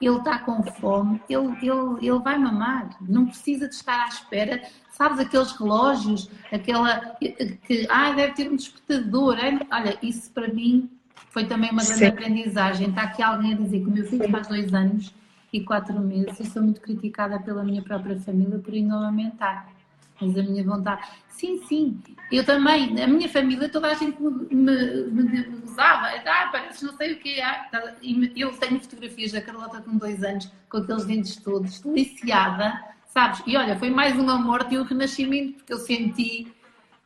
ele está com fome, ele, ele, ele vai mamar, não precisa de estar à espera Sabes aqueles relógios, aquela que ah, deve ter um despertador. É? Olha, isso para mim foi também uma grande Sim. aprendizagem. Está aqui alguém a dizer que o meu filho faz dois anos e quatro meses e sou muito criticada pela minha própria família por ainda aumentar. Mas a minha vontade. Sim, sim. Eu também, a minha família, toda a gente me, me, me usava. Ah, parece não sei o quê. Ah, tá. eu tenho fotografias da Carlota com dois anos, com aqueles dentes todos, deliciada sabes? E olha, foi mais uma morte e um renascimento, porque eu senti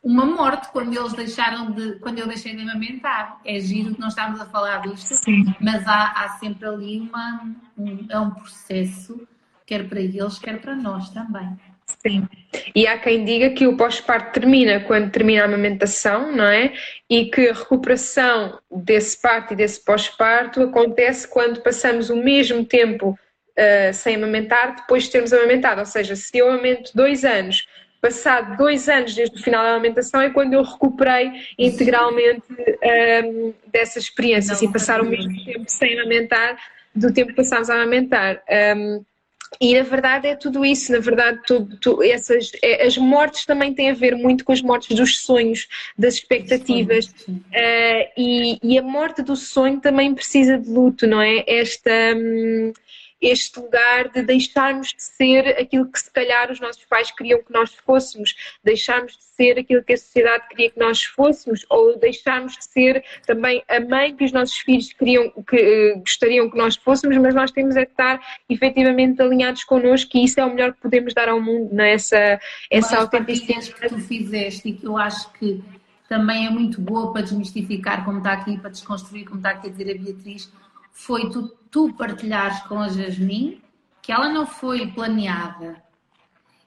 uma morte quando eles deixaram de, quando eu deixei de amamentar. É giro que nós estamos a falar disto, Sim. mas há, há sempre ali uma, um, é um processo, quer para eles, quer para nós também. Sim. E há quem diga que o pós-parto termina quando termina a amamentação, não é? E que a recuperação desse parto e desse pós-parto acontece quando passamos o mesmo tempo uh, sem amamentar depois de termos amamentado. Ou seja, se eu amamento dois anos, passado dois anos desde o final da amamentação é quando eu recuperei integralmente um, ehm, dessa experiência, assim, passar o mesmo tempo sem amamentar do tempo que passámos a amamentar. Um, ehm, e na verdade é tudo isso, na verdade, tudo, essas, é, as mortes também têm a ver muito com as mortes dos sonhos, das expectativas. Uh, e, e, a morte do sonho também precisa de luto, não é? Esta. Hum, este lugar de deixarmos de ser aquilo que se calhar os nossos pais queriam que nós fôssemos, deixarmos de ser aquilo que a sociedade queria que nós fôssemos, ou deixarmos de ser também a mãe que os nossos filhos queriam, que uh, gostariam que nós fôssemos, mas nós temos é de estar efetivamente alinhados connosco e isso é o melhor que podemos dar ao mundo, nessa é? essa autenticidade. que tu fizeste e que eu acho que também é muito boa para desmistificar, como está aqui, para desconstruir, como está aqui a dizer a Beatriz, foi tu, tu partilhares com a Jasmine que ela não foi planeada.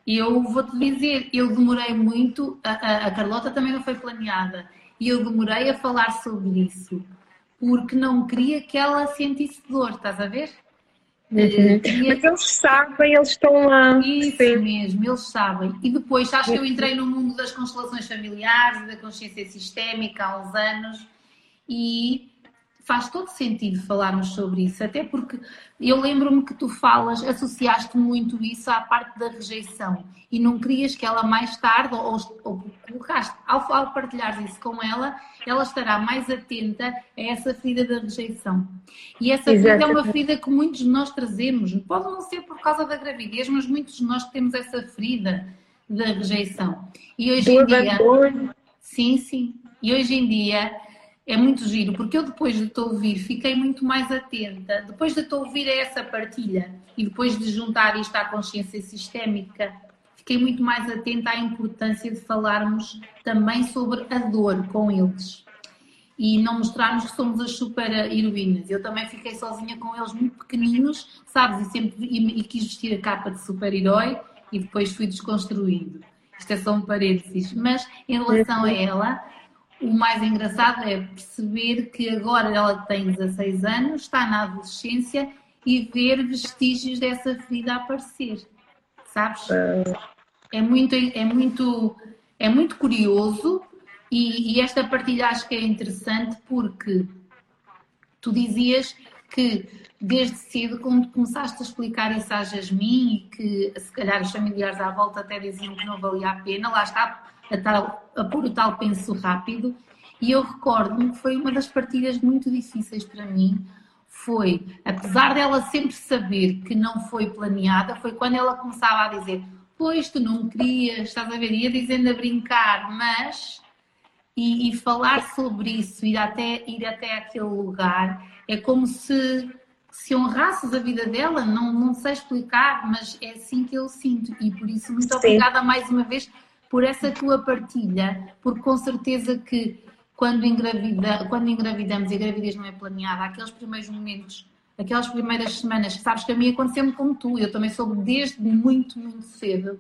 E eu vou-te dizer, eu demorei muito, a, a, Carlota também não foi planeada, e eu demorei a falar sobre isso, porque não queria que ela sentisse dor, estás a ver? Uhum. Eh, Mas eles sabem, eles estão lá. Isso Sim. mesmo, eles sabem. E depois, acho que eu entrei no mundo das constelações familiares, da consciência sistémica há uns anos, e faz todo sentido falarmos sobre isso, até porque eu lembro-me que tu falas, associaste muito isso à parte da rejeição e não querias que ela mais tarde, ou, ou colocaste, ao, ao partilhar isso com ela, ela estará mais atenta a essa ferida da rejeição. E essa Exatamente. ferida é uma ferida que muitos de nós trazemos, pode não ser por causa da gravidez, mas muitos de nós temos essa ferida da rejeição. E hoje Do em dia. Sim, sim. E hoje em dia é muito giro, porque eu depois de te ouvir fiquei muito mais atenta, depois de te ouvir a essa partilha e depois de juntar isto à consciência sistémica, fiquei muito mais atenta à importância de falarmos também sobre a dor com eles e não mostrarmos que somos as super heroínas. Eu também fiquei sozinha com eles muito pequeninos, sabes, e sempre e, e quis vestir a capa de super-herói e depois fui desconstruindo. Isto é só um parênteses, mas em relação a ela, o mais engraçado é perceber que agora ela tem 16 anos, está na adolescência e ver vestígios dessa ferida aparecer. Sabes? É muito, é muito, é muito curioso e, e esta partilha acho que é interessante porque tu dizias que desde cedo, quando começaste a explicar isso à Jasmine e que se calhar os familiares à volta até diziam que não valia a pena, lá está, a, tal, a pôr o tal penso rápido. E eu recordo-me que foi uma das partilhas muito difíceis para mim. Foi, apesar dela sempre saber que não foi planeada, foi quando ela começava a dizer: Pois tu não querias, estás a ver? Ia dizendo a brincar, mas. E, e falar sobre isso, ir até, ir até aquele lugar, é como se se honrasses a vida dela, não, não sei explicar, mas é assim que eu sinto. E por isso, muito Sim. obrigada mais uma vez por essa tua partilha, porque com certeza que quando, engravida, quando engravidamos e a gravidez não é planeada, aqueles primeiros momentos, aquelas primeiras semanas, sabes que a mim aconteceu-me como tu, eu também soube desde muito, muito cedo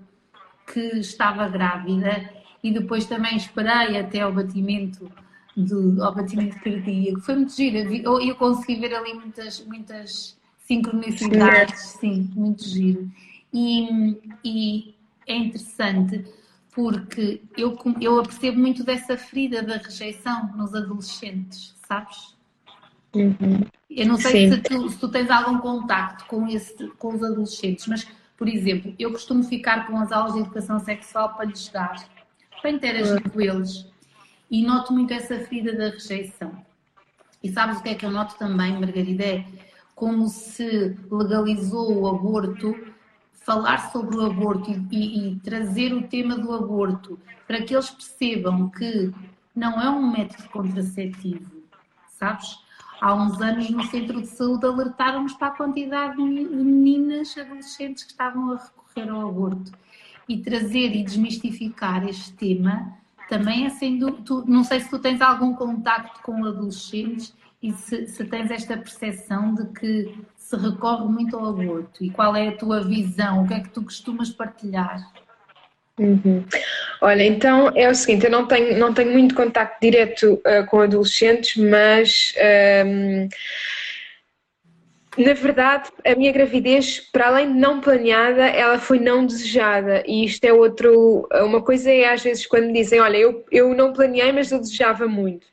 que estava grávida e depois também esperei até ao batimento do, ao batimento cardíaco. Foi muito giro, eu, eu consegui ver ali muitas, muitas sincronicidades, sim, muito giro. E, e é interessante porque eu, eu apercebo muito dessa ferida da rejeição nos adolescentes, sabes? Uhum. Eu não sei se tu, se tu, tens algum contacto com, esse, com os adolescentes, mas, por exemplo, eu costumo ficar com as aulas de educação sexual para lhes dar, para interagir uhum. com eles, e noto muito essa ferida da rejeição. E sabes o que é que eu noto também, Margarida? É como se legalizou o aborto falar sobre o aborto e, e, trazer o tema do aborto para que eles percebam que não é um método contraceptivo, sabes? Há uns anos no centro de saúde alertaram-nos para a quantidade de meninas adolescentes que estavam a recorrer ao aborto e trazer e desmistificar este tema também é sendo, tu, não sei se tu tens algum contacto com adolescentes e se, se tens esta percepção de que se recorre muito ao aborto e qual é a tua visão? O que é que tu costumas partilhar? Uhum. Olha, então é o seguinte, eu não tenho, não tenho muito contacto direto uh, com adolescentes, mas um, ehm, na verdade a minha gravidez, para além de não planeada, ela foi não desejada e isto é outro, uma coisa é às vezes quando dizem, olha, eu, eu não planeei, mas eu desejava muito.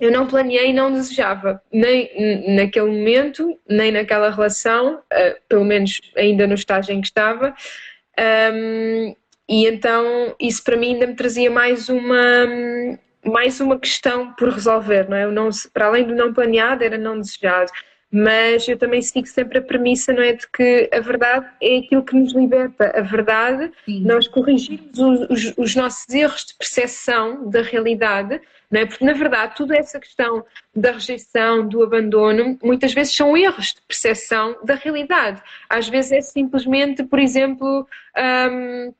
Eu não planeei e não desejava, nem naquele momento, nem naquela relação, uh, pelo menos ainda no estágio em que estava. Um, e então isso para mim ainda me trazia mais uma mais uma questão por resolver, não é? Eu não, para além do não planeado, era não desejado. Mas eu também sigo sempre a premissa, não é? De que a verdade é aquilo que nos liberta. A verdade, Sim. nós corrigimos os, os, os, nossos erros de percepção da realidade, não é? Porque, na verdade, toda essa questão da rejeição, do abandono, muitas vezes são erros de percepção da realidade. Às vezes é simplesmente, por exemplo, hum,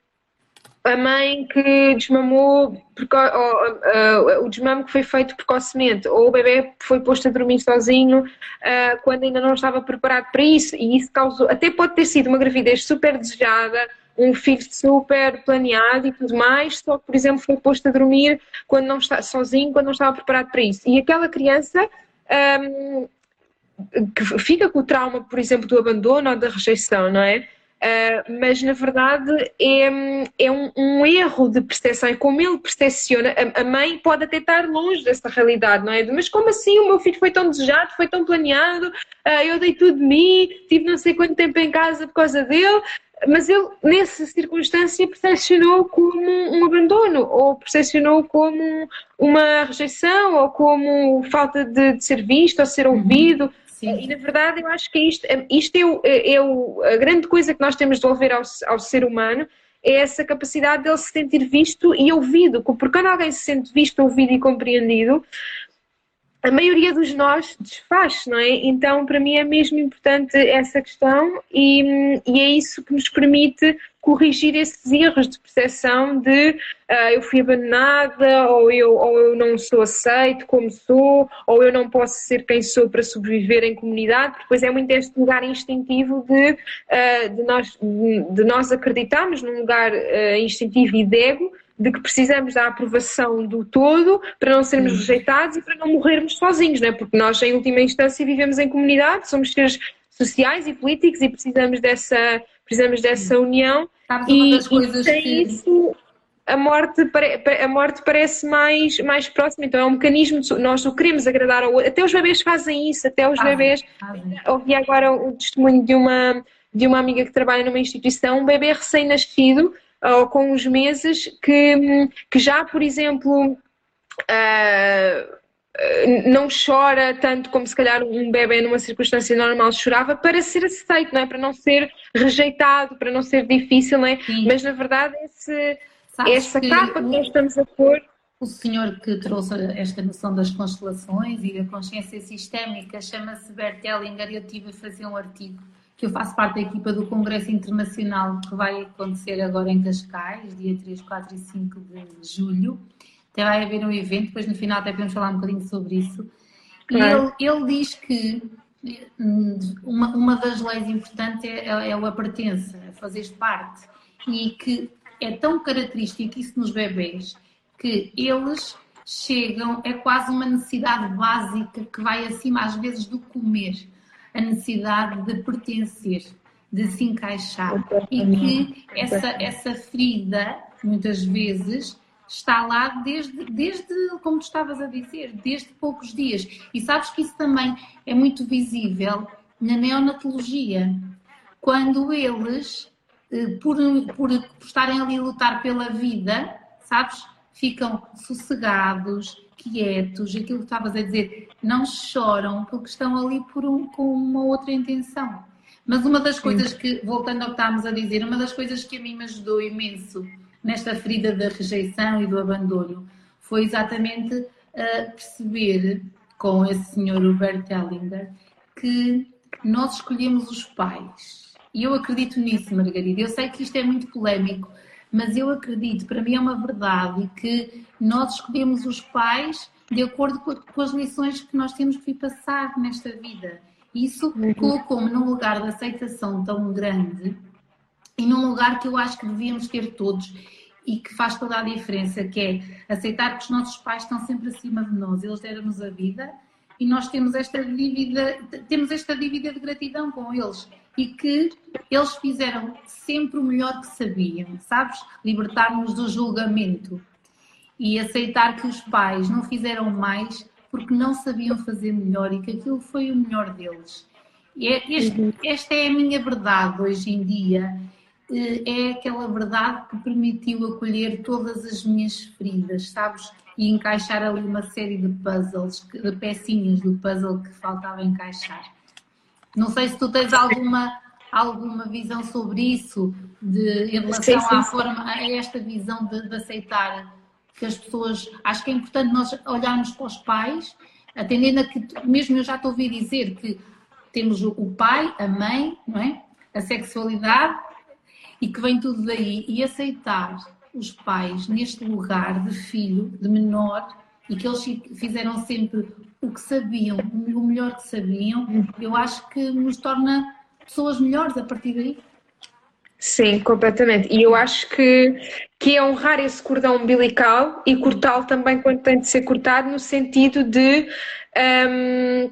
a mãe que desmamou, ou, uh, o desmame que foi feito precocemente, ou o bebê foi posto a dormir sozinho uh, quando ainda não estava preparado para isso, e isso causou, até pode ter sido uma gravidez super desejada, um filho super planeado e tudo mais, só que, por exemplo, foi posto a dormir quando não está sozinho, quando não estava preparado para isso. E aquela criança um, que fica com o trauma, por exemplo, do abandono ou da rejeição, não é? Uh, mas na verdade é, é um, um, erro de percepção, e como ele percepciona, a, a, mãe pode até estar longe dessa realidade, não é? Mas como assim o meu filho foi tão desejado, foi tão planeado, uh, eu dei tudo de mim, tive não sei quanto tempo em casa por causa dele, mas ele nessa circunstância percepcionou como um abandono, ou percepcionou como uma rejeição, ou como falta de, de ser visto ou ser ouvido. Sim. E na verdade eu acho que isto, isto é, o, é, é o, a grande coisa que nós temos de devolver ao, ao ser humano é essa capacidade dele se sentir visto e ouvido, porque quando alguém se sente visto, ouvido e compreendido, a maioria dos nós desfaz, não é? Então, para mim é mesmo importante essa questão e, e é isso que nos permite corrigir esses erros de percepção de uh, eu fui abandonada ou eu, ou eu não sou aceito como sou ou eu não posso ser quem sou para sobreviver em comunidade, depois é muito este lugar instintivo de, uh, de, nós, de nós acreditarmos num lugar uh, instintivo e de ego de que precisamos da aprovação do todo para não sermos rejeitados e para não morrermos sozinhos, não é? porque nós, em última instância, vivemos em comunidade, somos seres sociais e políticos e precisamos dessa, precisamos dessa união. Sabes e, e que... isso, a morte, a morte parece mais, mais próxima, então é um mecanismo, de, nós o queremos agradar ao outro, até os bebês fazem isso, até os ah, bebês, ah, ouvi agora o testemunho de uma, de uma amiga que trabalha numa instituição, um bebê recém-nascido, ou com os meses que, que já, por exemplo, uh, não chora tanto como se calhar um bebê numa circunstância normal chorava para ser aceito, não é? Para não ser rejeitado, para não ser difícil, não é? Sim. Mas na verdade esse, essa que capa que nós estamos a pôr o senhor que trouxe esta noção das constelações e da consciência sistémica chama-se Bert Hellinger e eu tive a fazer um artigo que eu faço parte da equipa do Congresso Internacional que vai acontecer agora em Cascais, dia 3, 4 e 5 de julho. Até vai haver um evento, depois no final até podemos falar um bocadinho sobre isso. E ele, ele, diz que uma, uma das leis importantes é, é, é a pertença, a fazer parte. E que é tão característico isso nos bebês que eles chegam, é quase uma necessidade básica que vai acima às vezes do comer a necessidade de pertencer, de se encaixar. E que essa, essa ferida, muitas vezes, está lá desde, desde, como tu estavas a dizer, desde poucos dias. E sabes que isso também é muito visível na neonatologia. Quando eles, eh, por, por, por estarem ali a lutar pela vida, sabes, ficam sossegados, quietos, aquilo que estavas a dizer, não choram porque estão ali por um, com uma outra intenção. Mas uma das coisas que, voltando ao que estávamos a dizer, uma das coisas que a mim me ajudou imenso nesta ferida da rejeição e do abandono foi exatamente uh, perceber com esse senhor Hubert Hellinger que nós escolhemos os pais. E eu acredito nisso, Margarida. Eu sei que isto é muito polémico, mas eu acredito, para mim é uma verdade, que nós escolhemos os pais de acordo com as lições que nós temos que passar nesta vida. Isso uhum. colocou-me num lugar de aceitação tão grande e num lugar que eu acho que devíamos ter todos e que faz toda a diferença, que é aceitar que os nossos pais estão sempre acima de nós, eles deram-nos a vida e nós temos esta dívida, temos esta dívida de gratidão com eles e que eles fizeram sempre o melhor que sabiam, sabes? Libertar-nos do julgamento e aceitar que os pais não fizeram mais porque não sabiam fazer melhor e que aquilo foi o melhor deles. É, este, uhum. Esta é a minha verdade hoje em dia. Eh, é aquela verdade que permitiu acolher todas as minhas feridas, sabes? E encaixar ali uma série de puzzles, de pecinhas do puzzle que faltava encaixar. Não sei se tu tens alguma, alguma visão sobre isso, de, em relação sim, sim. à forma, a esta visão de, de aceitar que as pessoas. Acho que é importante nós olharmos para os pais, atendendo a que, mesmo eu já a ouvir dizer que temos o pai, a mãe, não é? A sexualidade e que vem tudo daí e aceitar os pais neste lugar de filho, de menor e que eles fizeram sempre o que sabiam, o melhor que sabiam, eu acho que nos torna pessoas melhores a partir daí. Sim, completamente. E eu acho que, que é honrar esse cordão umbilical e cortá-lo também quando tem de ser cortado, no sentido de. Um,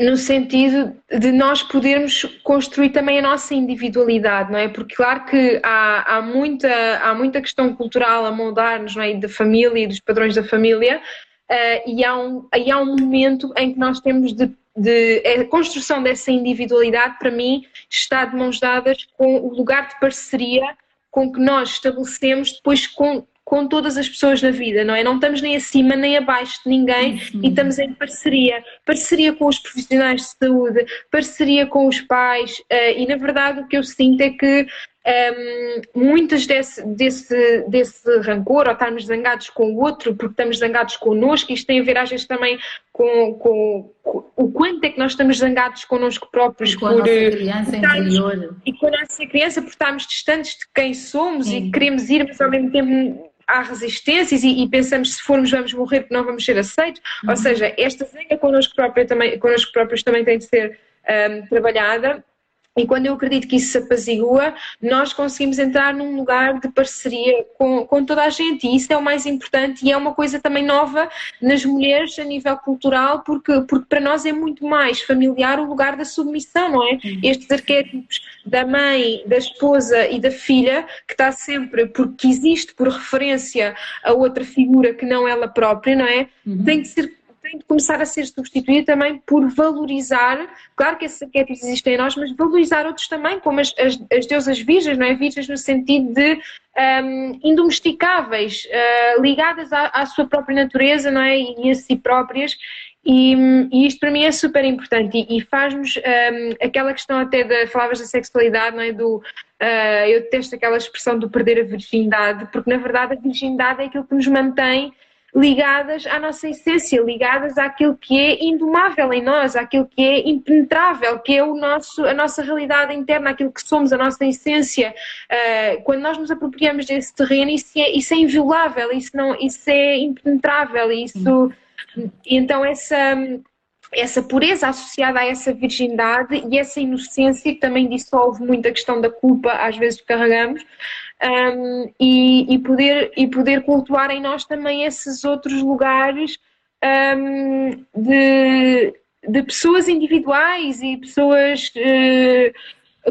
no sentido de nós podermos construir também a nossa individualidade, não é? Porque claro que há, há, muita, há muita questão cultural a moldar-nos, não é? Da família e dos padrões da família, uh, e, há um, e há um momento em que nós temos de, de. A construção dessa individualidade, para mim, está de mãos dadas com o lugar de parceria com que nós estabelecemos depois com, com todas as pessoas na vida, não é? Não estamos nem acima nem abaixo de ninguém uhum. e estamos em parceria. Parceria com os profissionais de saúde, parceria com os pais, uh, e na verdade o que eu sinto é que um, muitas desse, desse, desse rancor, ou estarmos zangados com o outro porque estamos zangados connosco, isto tem a ver às vezes também com, com, com o quanto é que nós estamos zangados connosco próprios e com por, a nossa criança interior. E com a nossa criança por estarmos distantes de quem somos Sim. e queremos ir, mas ao mesmo tempo há resistências e, e, pensamos se formos vamos morrer porque não vamos ser aceitos. Uhum. Ou seja, esta zanga connosco, própria também, connosco próprios também tem de ser um, trabalhada e quando eu acredito que isso se apazigua, nós conseguimos entrar num lugar de parceria com, com toda a gente. E isso é o mais importante e é uma coisa também nova nas mulheres a nível cultural, porque, porque para nós é muito mais familiar o lugar da submissão, não é? Uhum. Estes arquétipos da mãe, da esposa e da filha, que está sempre, porque existe por referência a outra figura que não ela própria, não é? Uhum. Tem de ser tem de começar a ser substituído também por valorizar, claro que esses arquétipos existem em nós, mas valorizar outros também, como as, as, as deusas virgens, não é? Virgens no sentido de um, indomesticáveis, uh, ligadas à, à, sua própria natureza, não é? E a si próprias. E, e isto para mim é super importante e, e faz-nos um, aquela questão até da, falavas da sexualidade, não é? Do, uh, eu detesto aquela expressão do perder a virgindade, porque na verdade a virgindade é aquilo que nos mantém ligadas à nossa essência, ligadas àquilo que é indomável em nós, àquilo que é impenetrável, que é o nosso, a nossa realidade interna, aquilo que somos, a nossa essência. Uh, quando nós nos apropriamos desse terreno, isso é, isso é inviolável, isso, não, isso é impenetrável, isso. Então, essa essa pureza associada a essa virgindade e essa inocência que também dissolve muito a questão da culpa, às vezes carregamos, um, e, e, poder, e poder cultuar em nós também esses outros lugares um, de, de pessoas individuais e pessoas uh,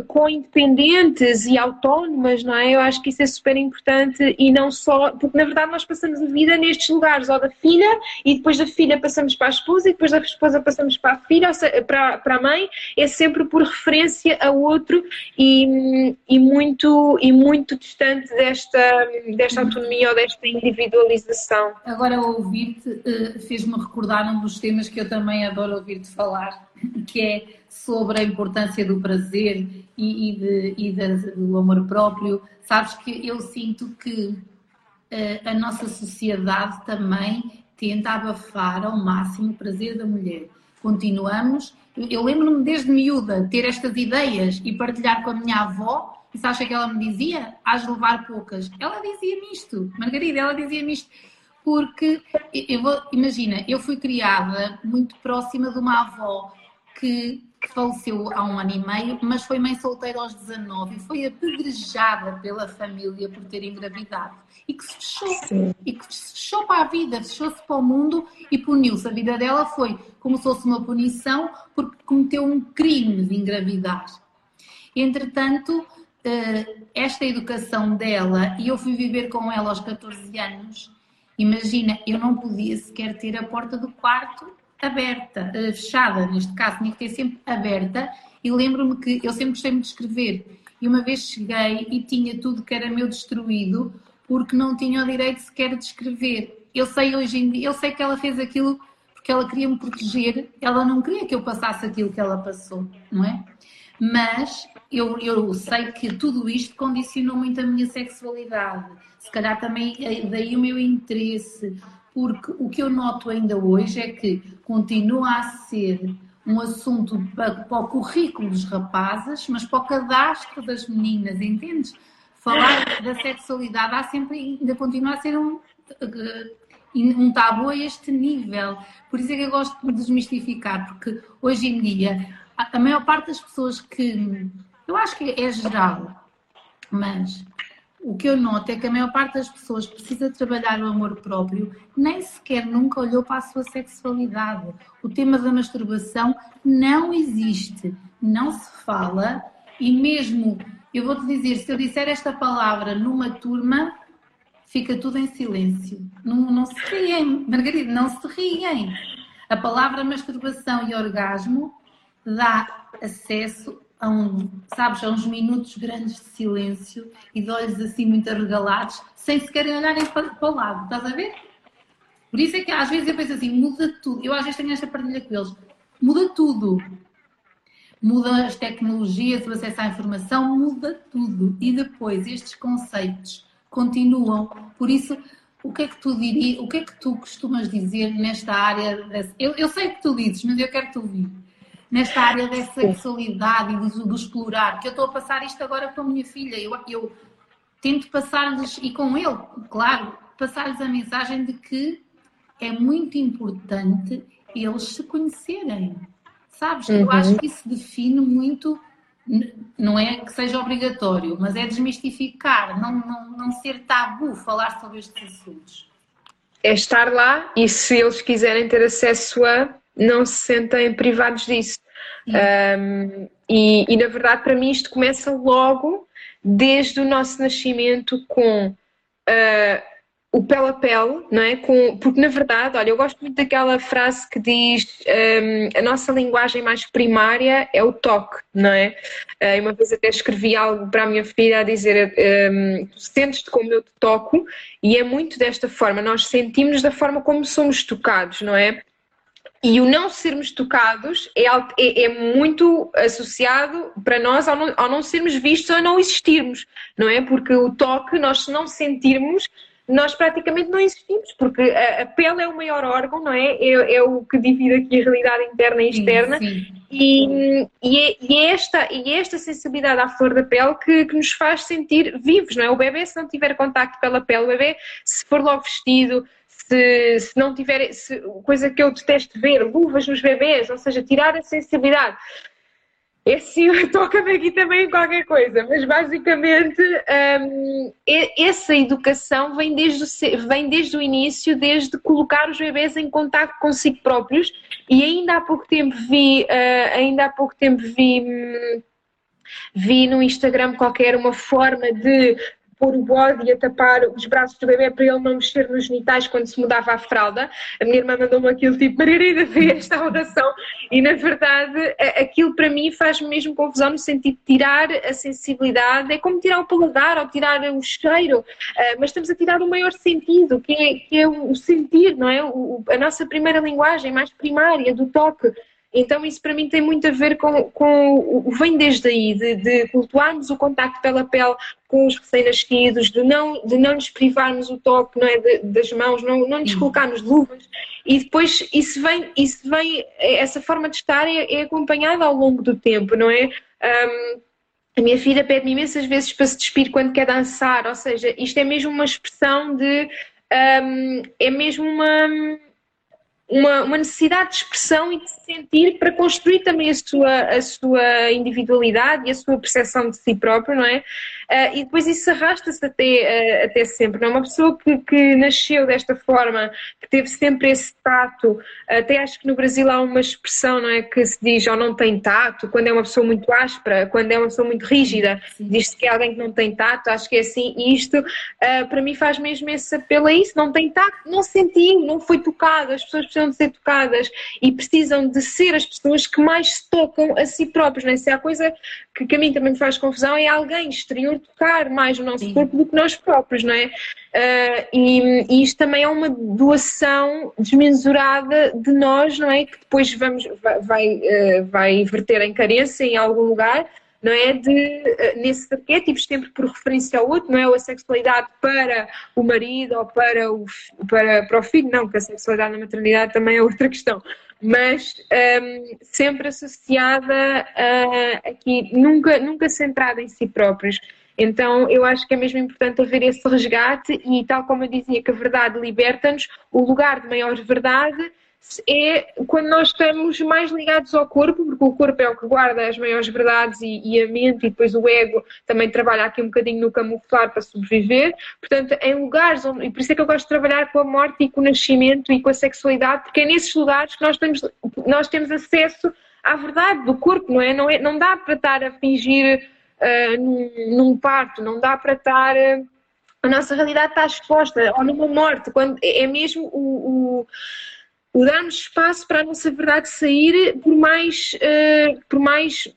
com independentes e autónomas, não é? Eu acho que isso é super importante e não só, porque na verdade nós passamos a vida nestes lugares, ou da filha, e depois da filha passamos para a esposa, e depois da esposa passamos para a filha, seja, para, para a mãe, é sempre por referência a outro e, e, muito, e muito distante desta, desta autonomia ou desta individualização. Agora, ouvir-te eh, fez-me recordar um dos temas que eu também adoro ouvir-te falar, que é sobre a importância do prazer e, e, de, e de, do amor próprio. Sabes que eu sinto que uh, a nossa sociedade também tenta abafar ao máximo o prazer da mulher. Continuamos, eu lembro-me desde miúda ter estas ideias e partilhar com a minha avó. E sabes o que ela me dizia? Hás levar poucas. Ela dizia-me isto, Margarida, ela dizia-me isto porque eu vou, imagina, eu fui criada muito próxima de uma avó que faleceu há um ano e meio, mas foi mãe solteira aos 19 e foi apedrejada pela família por ter engravidado e que se fechou, Sim. e que se fechou para a vida, fechou-se para o mundo e puniu-se. A vida dela foi como se fosse uma punição porque cometeu um crime de engravidar. Entretanto, eh, esta educação dela, e eu fui viver com ela aos 14 anos, Imagina, eu não podia sequer ter a porta do quarto aberta, eh, fechada, neste caso, tinha que ter sempre aberta. E lembro-me que eu sempre gostei muito de escrever. E uma vez cheguei e tinha tudo que era meu destruído, porque não tinha o direito sequer de escrever. Eu sei hoje em dia, eu sei que ela fez aquilo porque ela queria me proteger, ela não queria que eu passasse aquilo que ela passou, não é? Mas eu, eu sei que tudo isto condicionou muito a minha sexualidade, se calhar também eh, daí o meu interesse, porque o que eu noto ainda hoje é que continua a ser um assunto para, para o currículo dos rapazes, mas para o cadastro das meninas, entendes? Falar da sexualidade há sempre, ainda continua a ser um, eh, um tabu a este nível. Por isso é que eu gosto de desmistificar, porque hoje em dia a maior parte das pessoas que. Eu acho que é geral, mas o que eu noto é que a maior parte das pessoas que precisa trabalhar o amor próprio nem sequer nunca olhou para a sua sexualidade. O tema da masturbação não existe, não se fala e mesmo, eu vou-te dizer, se eu disser esta palavra numa turma, fica tudo em silêncio. Não, não se riem, Margarida, não se riem. A palavra masturbação e orgasmo dá acesso a um, sabes, a uns minutos grandes de silêncio e de olhos assim muito arregalados, sem sequer olharem para, para o lado, estás a ver? Por isso é que às vezes eu penso assim, muda tudo. Eu às vezes tenho esta partilha com eles, muda tudo. Muda as tecnologias, o acesso à informação, muda tudo. E depois estes conceitos continuam. Por isso, o que é que tu dirias, o que é que tu costumas dizer nesta área? Desse, eu, eu sei que tu dizes, mas eu quero te ouvir nesta área da sexualidade e do, do, explorar, que eu estou a passar isto agora com a minha filha. Eu, eu tento passar-lhes, e com ele, claro, passar-lhes a mensagem de que é muito importante eles se conhecerem. Sabes? Uhum. Eu acho que isso define muito, não é que seja obrigatório, mas é desmistificar, não, não, não ser tabu falar sobre estes assuntos. É estar lá e se eles quiserem ter acesso a não se sentem privados disso. Um, e, e, na verdade, para mim, isto começa logo desde o nosso nascimento com uh, o pele a pele, não é? Com, porque na verdade, olha, eu gosto muito daquela frase que diz um, a nossa linguagem mais primária é o toque, não é? Uh, uma vez até escrevi algo para a minha filha a dizer um, sentes-te como eu te toco e é muito desta forma, nós sentimos da forma como somos tocados, não é? E o não sermos tocados é, é, é muito associado para nós ao não, ao não, sermos vistos ou não existirmos, não é? Porque o toque, nós se não sentirmos, nós praticamente não existimos, porque a, a pele é o maior órgão, não é? é? é? o que divide aqui a realidade interna e externa. Sim, sim. E, e, é, e, é esta, e é esta sensibilidade à flor da pele que, que, nos faz sentir vivos, não é? O bebê, se não tiver contacto pela pele, o bebê, se for logo vestido, se, se não tiver, se, coisa que eu detesto ver, luvas nos bebês, ou seja, tirar a sensibilidade. Esse toca-me aqui também qualquer coisa, mas basicamente um, essa educação vem desde, o, vem desde o início, desde colocar os bebês em contato consigo próprios e ainda há pouco tempo vi, uh, ainda há pouco tempo vi hum, vi no Instagram qualquer uma forma de pôr o bode e a tapar os braços do bebê para ele não mexer nos genitais quando se mudava a fralda. A minha irmã mandou-me aquilo tipo, Margarida, vê esta oração. E na verdade, aquilo para mim faz-me mesmo confusão no sentido de tirar a sensibilidade, é como tirar o paladar ou tirar o cheiro, ah, mas estamos a tirar o maior sentido, que é, que é o sentir, não é? a nossa primeira linguagem mais primária do toque. Então isso para mim tem muito a ver com, com o vem desde aí, de, de cultuarmos o contacto pela pele com os recém-nascidos, de não, de não lhes privarmos o toque não é, de, das mãos, não, não lhes colocarmos luvas e depois isso vem, isso vem essa forma de estar é, é acompanhada ao longo do tempo, não é? Um, a minha filha pede-me imensas vezes para se despir quando quer dançar, ou seja, isto é mesmo uma expressão de. Um, é mesmo uma uma, uma, necessidade de expressão e de se sentir para construir também a sua, a sua individualidade e a sua percepção de si próprio, não é? Uh, e depois isso arrasta-se até, uh, até sempre. Não é uma pessoa que, que nasceu desta forma, que teve sempre esse tato, até acho que no Brasil há uma expressão, não é, que se diz ou não tem tato, quando é uma pessoa muito áspera, quando é uma pessoa muito rígida, diz-se que é alguém que não tem tato, acho que é assim, e isto uh, para mim faz mesmo esse apelo a isso, não tem tato, não sentiu, não foi tocado, as pessoas precisam de ser tocadas. E precisam de ser as pessoas que mais se tocam a si próprios, não é? Se há coisa que, que a mim também me faz confusão é alguém exterior tocar mais o nosso Sim. corpo do que nós próprios, não é? Uh, e, e, isto também é uma doação desmensurada de nós, não é? Que depois vamos, vai, vai, uh, vai verter em carência em algum lugar, não é? De, uh, nesses arquétipos, sempre por referência ao outro, não é? Ou a sexualidade para o marido ou para o, para, para o filho, não, que a sexualidade na maternidade também é outra questão mas um, sempre associada a, aqui, nunca, nunca centrada em si próprios. Então eu acho que é mesmo importante haver esse resgate e tal como eu dizia que a verdade liberta-nos, o lugar de maior verdade é quando nós estamos mais ligados ao corpo, porque o corpo é o que guarda as maiores verdades e, e, a mente, e depois o ego também trabalha aqui um bocadinho no camuflar para sobreviver. Portanto, em lugares onde. E por isso é que eu gosto de trabalhar com a morte e com o nascimento e com a sexualidade, porque é nesses lugares que nós temos, nós temos acesso à verdade do corpo, não é? Não, é, não dá para estar a fingir uh, num, parto, não dá para estar. Uh, a nossa realidade está exposta, ou numa morte, quando é mesmo o, o o darmos espaço para a nossa verdade sair, por mais, uh, por mais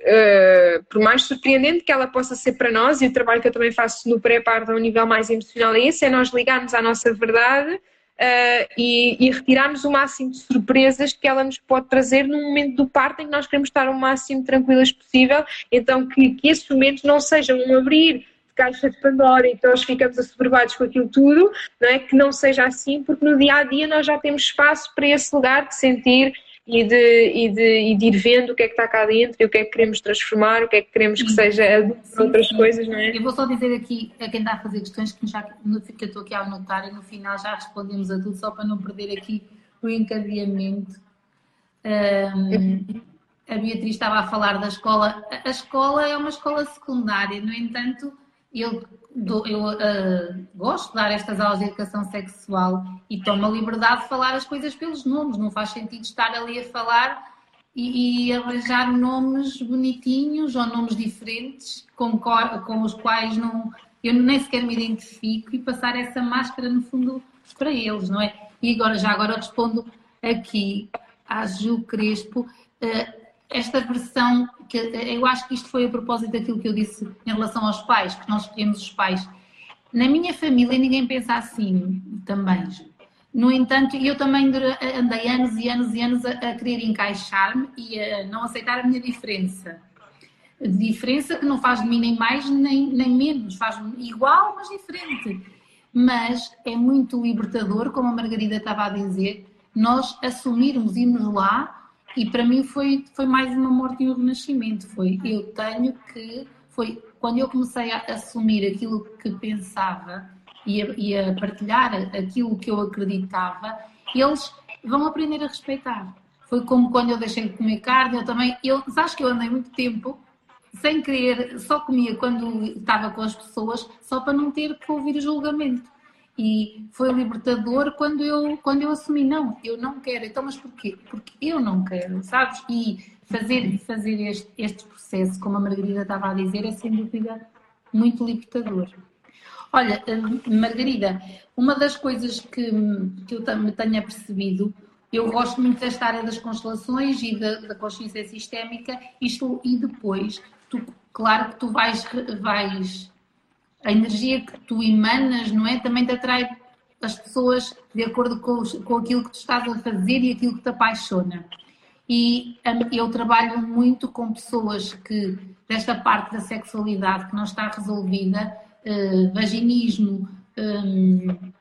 uh, por mais surpreendente que ela possa ser para nós, e o trabalho que eu também faço no pré-parto a um nível mais emocional é esse, é nós ligarmos à nossa verdade uh, e, e, retirarmos o máximo de surpresas que ela nos pode trazer no momento do parto em que nós queremos estar o máximo tranquilas possível, então que, que esses momentos não sejam um abrir caixa de Pandora e nós ficamos assoberbados com aquilo tudo, não é? Que não seja assim, porque no dia a dia nós já temos espaço para esse lugar de sentir e de, e de, e de ir vendo o que é que está cá dentro e o que é que queremos transformar, o que é que queremos que seja sim, outras sim. coisas, não é? Eu vou só dizer aqui a quem está a fazer questões que, já, que eu estou aqui a anotar e no final já respondemos a tudo, só para não perder aqui o encadeamento. Um, a Beatriz estava a falar da escola. A escola é uma escola secundária, no entanto, eu, eu uh, gosto de dar estas aulas de educação sexual e tomo a liberdade de falar as coisas pelos nomes, não faz sentido estar ali a falar e, e arranjar nomes bonitinhos ou nomes diferentes com, com os quais não, eu nem sequer me identifico e passar essa máscara no fundo para eles, não é? E agora, já agora respondo aqui à Ju Crespo. Uh, esta versão, que eu acho que isto foi a propósito daquilo que eu disse em relação aos pais, que nós escolhemos os pais. Na minha família ninguém pensa assim também. No entanto, eu também andei anos e anos e anos a, a querer encaixar-me e a não aceitar a minha diferença. Diferença que não faz de mim nem mais nem, nem menos, faz-me igual, mas diferente. Mas é muito libertador, como a Margarida estava a dizer, nós assumirmos, irmos lá e para mim foi, foi mais uma morte e um renascimento. Foi eu tenho que. Foi quando eu comecei a assumir aquilo que pensava e a, e a partilhar aquilo que eu acreditava, eles vão aprender a respeitar. Foi como quando eu deixei de comer carne, eu também. Eu, sabes que eu andei muito tempo sem querer, só comia quando estava com as pessoas, só para não ter que ouvir julgamento. E foi libertador quando eu, quando eu assumi, não, eu não quero. Então, mas porquê? Porque eu não quero, sabes? E fazer, fazer este, este processo, como a Margarida estava a dizer, é sem dúvida muito libertador. Olha, hum, Margarida, uma das coisas que, que eu me tenho apercebido, eu gosto muito desta área das constelações e da, da consciência sistémica, isto, e depois, tu, claro que tu vais, vais a energia que tu emanas, não é? Também te atrai as pessoas de acordo com, com aquilo que tu estás a fazer e aquilo que te apaixona. E hum, eu trabalho muito com pessoas que, desta parte da sexualidade que não está resolvida, uh, vaginismo, um,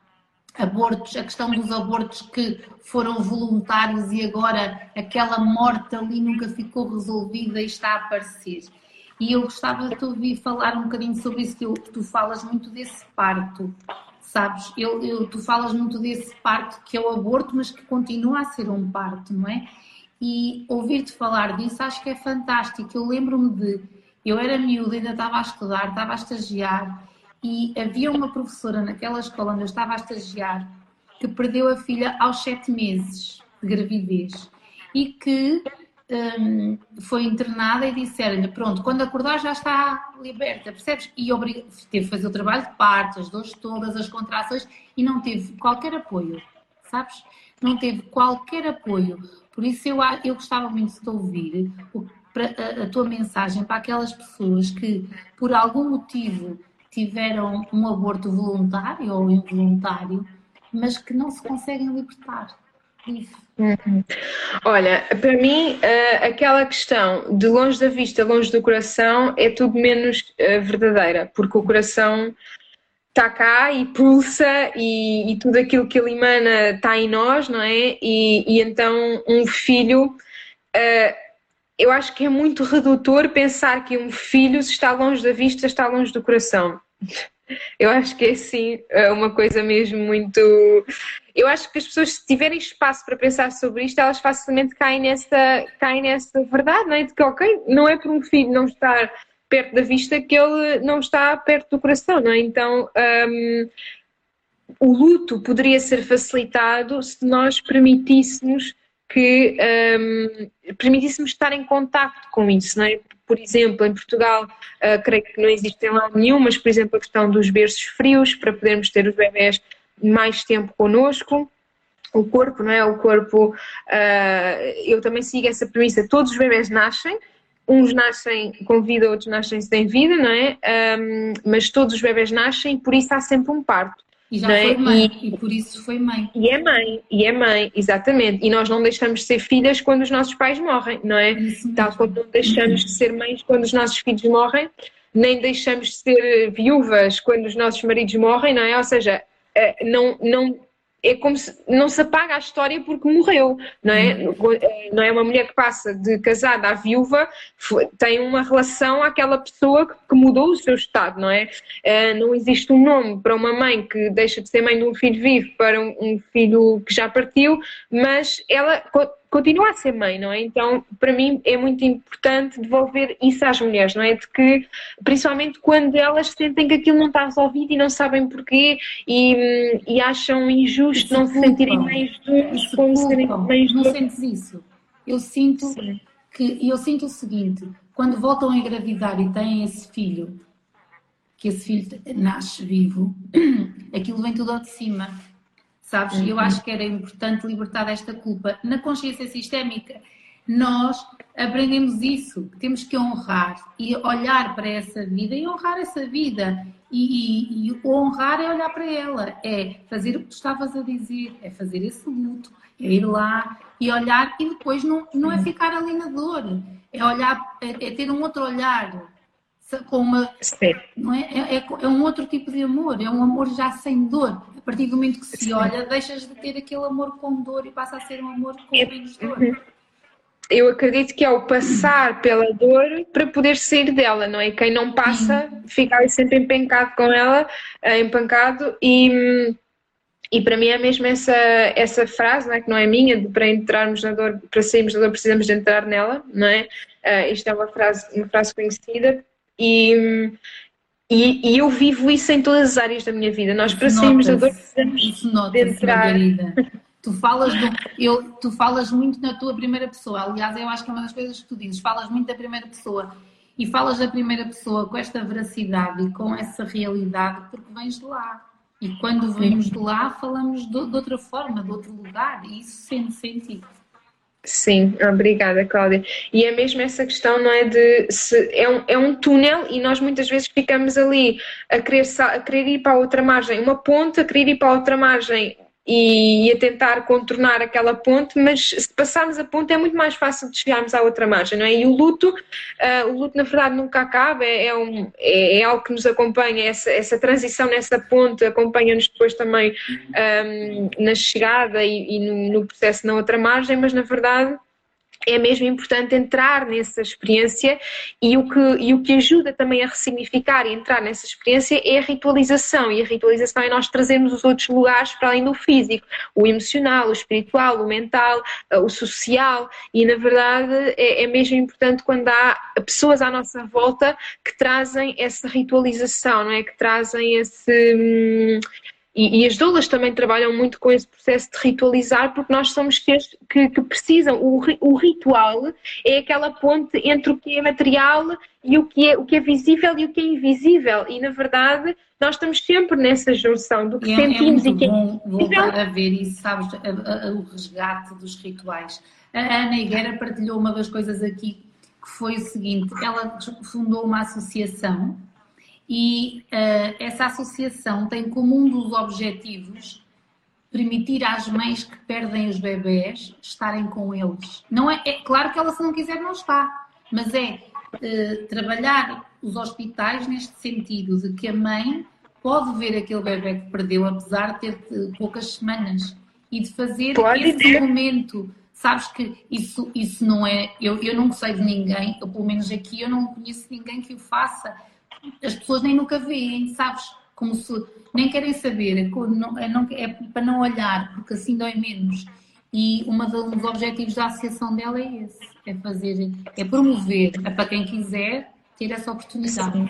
abortos, a questão dos abortos que foram voluntários e agora aquela morte ali nunca ficou resolvida e está a aparecer. E eu gostava de te ouvir falar um bocadinho sobre isso, que, eu, tu falas muito desse parto, sabes? Eu, eu, tu falas muito desse parto que é o aborto, mas que continua a ser um parto, não é? E ouvir-te falar disso acho que é fantástico. Eu lembro-me de Eu era miúda, ainda estava a estudar, estava a estagiar e havia uma professora naquela escola onde eu estava a estagiar que perdeu a filha aos sete meses de gravidez e que um, foi internada e disseram-lhe, pronto, quando acordar já está liberta, percebes? E teve que fazer o trabalho de parto, as dores todas, as contrações e não teve qualquer apoio, sabes? Não teve qualquer apoio. Por isso eu, eu gostava muito de ouvir a, a tua mensagem para aquelas pessoas que, por algum motivo, tiveram um aborto voluntário ou involuntário, mas que não se conseguem libertar. Olha, para mim, uh, aquela questão de longe da vista, longe do coração, é tudo menos uh, verdadeira, porque o coração está cá e pulsa e, e, tudo aquilo que ele emana está em nós, não é? E, e então um filho, uh, eu acho que é muito redutor pensar que um filho, se está longe da vista, está longe do coração. Eu acho que é sim é uma coisa mesmo muito. Eu acho que as pessoas, se tiverem espaço para pensar sobre isto, elas facilmente caem nessa, caem nessa verdade, não é? De que, ok, não é por um filho não estar perto da vista que ele não está perto do coração, não é? Então. Um, o luto poderia ser facilitado se nós permitíssemos que um, permitíssemos estar em contacto com isso, não é? Por exemplo, em Portugal, uh, creio que não existe em lado nenhum, mas, por exemplo, a questão dos berços frios, para podermos ter os bebés mais tempo connosco. O corpo, não é? O corpo, uh, eu também sigo essa premissa, todos os bebés nascem, uns nascem com vida, outros nascem sem vida, não é? Um, mas todos os bebés nascem, por isso há sempre um parto. E já foi mãe, e, e, por isso foi mãe. E é mãe, e é mãe, exatamente. E nós não deixamos de ser filhas quando os nossos pais morrem, não é? Tal como não deixamos de ser mães quando os nossos filhos morrem, nem deixamos de ser viúvas quando os nossos maridos morrem, não é? Ou seja, eh, não, não é como se não se apaga a história porque morreu, não é? Não é uma mulher que passa de casada a viúva, tem uma relação àquela pessoa que mudou o seu estado, não é? Eh, não existe um nome para uma mãe que deixa de ser mãe de um filho vivo para um filho que já partiu, mas ela continua a ser mãe, não é? Então, para mim é muito importante devolver isso às mulheres, não é? De que, principalmente quando elas sentem que aquilo não está resolvido e não sabem porquê e, e acham injusto não se sentirem mães de como serem mães Não sentes isso? Eu sinto Sim. que eu sinto o seguinte, quando voltam a engravidar e têm esse filho, que esse filho nasce vivo, aquilo vem tudo ao de cima sabes? Uhum. Eu acho que era importante libertar desta culpa. Na consciência sistémica, nós aprendemos isso, temos que honrar e olhar para essa vida e honrar essa vida. E, e, e honrar é olhar para ela, é fazer o que tu estavas a dizer, é fazer esse luto, é ir lá e olhar e depois não, não é ficar ali na dor, é olhar, é, é ter um outro olhar com uma. Não é? É, é, é, um outro tipo de amor, é um amor já sem dor. A partir do momento que se Sim. olha, deixas de ter aquele amor com dor e passa a ser um amor com menos dor. Uhum. Eu acredito que é o passar pela dor para poder sair dela, não é? Quem não passa Sim. fica sempre empencado com ela, eh, empancado e. E para mim é mesmo essa, essa frase, não é? que não é minha, de para entrarmos na dor, para sairmos da dor precisamos de entrar nela, não é? Uh, isto é uma frase, uma frase conhecida e, e, e, eu vivo isso em todas as áreas da minha vida. Nós, para sairmos da dor, precisamos de entrar. Tu falas, do, eu, tu falas muito na tua primeira pessoa. Aliás, eu acho que é uma das coisas que tu dizes. Falas muito da primeira pessoa. E falas da primeira pessoa com esta veracidade e com essa realidade porque vens de lá. E quando vemos de lá, falamos de, de outra forma, de outro lugar. E isso sente sentido. Sim, obrigada, Cláudia. E é mesmo essa questão, não é? De se é um, é um túnel e nós muitas vezes ficamos ali a querer, a querer ir para a outra margem, uma ponte, a querer ir para a outra margem e, a tentar contornar aquela ponte, mas se passarmos a ponte é muito mais fácil de chegarmos à outra margem, não é? E o luto, uh, o luto na verdade nunca acaba, é, é, um, é, é, algo que nos acompanha, essa, essa transição nessa ponte acompanha-nos depois também um, na chegada e, e no, no processo na outra margem, mas na verdade é mesmo importante entrar nessa experiência e o, que, e o que ajuda também a ressignificar e entrar nessa experiência é a ritualização. E a ritualização é nós trazermos os outros lugares para além do físico, o emocional, o espiritual, o mental, eh, o social. E na verdade é, é mesmo importante quando há pessoas à nossa volta que trazem essa ritualização, não é? Que trazem esse. Hum, e, e, as doulas também trabalham muito com esse processo de ritualizar, porque nós somos seres que, que, precisam. O, o ritual é aquela ponte entre o que é material e o que é, o que é visível e o que é invisível. E, na verdade, nós estamos sempre nessa junção do que é, sentimos é e que é bom voltar a ver isso, sabes, a, a, o resgate dos rituais. A Ana Higuera partilhou uma das coisas aqui que foi o seguinte: ela fundou uma associação e uh, essa associação tem como um dos objetivos permitir às mães que perdem os bebés estarem com eles. Não é, é claro que ela se não quiser não está, mas é uh, trabalhar os hospitais neste sentido de que a mãe pode ver aquele bebê que perdeu apesar de ter eh, poucas semanas e de fazer pode esse ter. momento. Sabes que isso, isso não é. Eu, eu não sei de ninguém, ou pelo menos aqui eu não conheço ninguém que o faça as pessoas nem nunca veem, sabes? Como se nem querem saber, é, é, é para não olhar, porque assim dói menos. E um dos objetivos da associação dela é esse, é fazer, é promover, é para quem quiser ter essa oportunidade. Sim.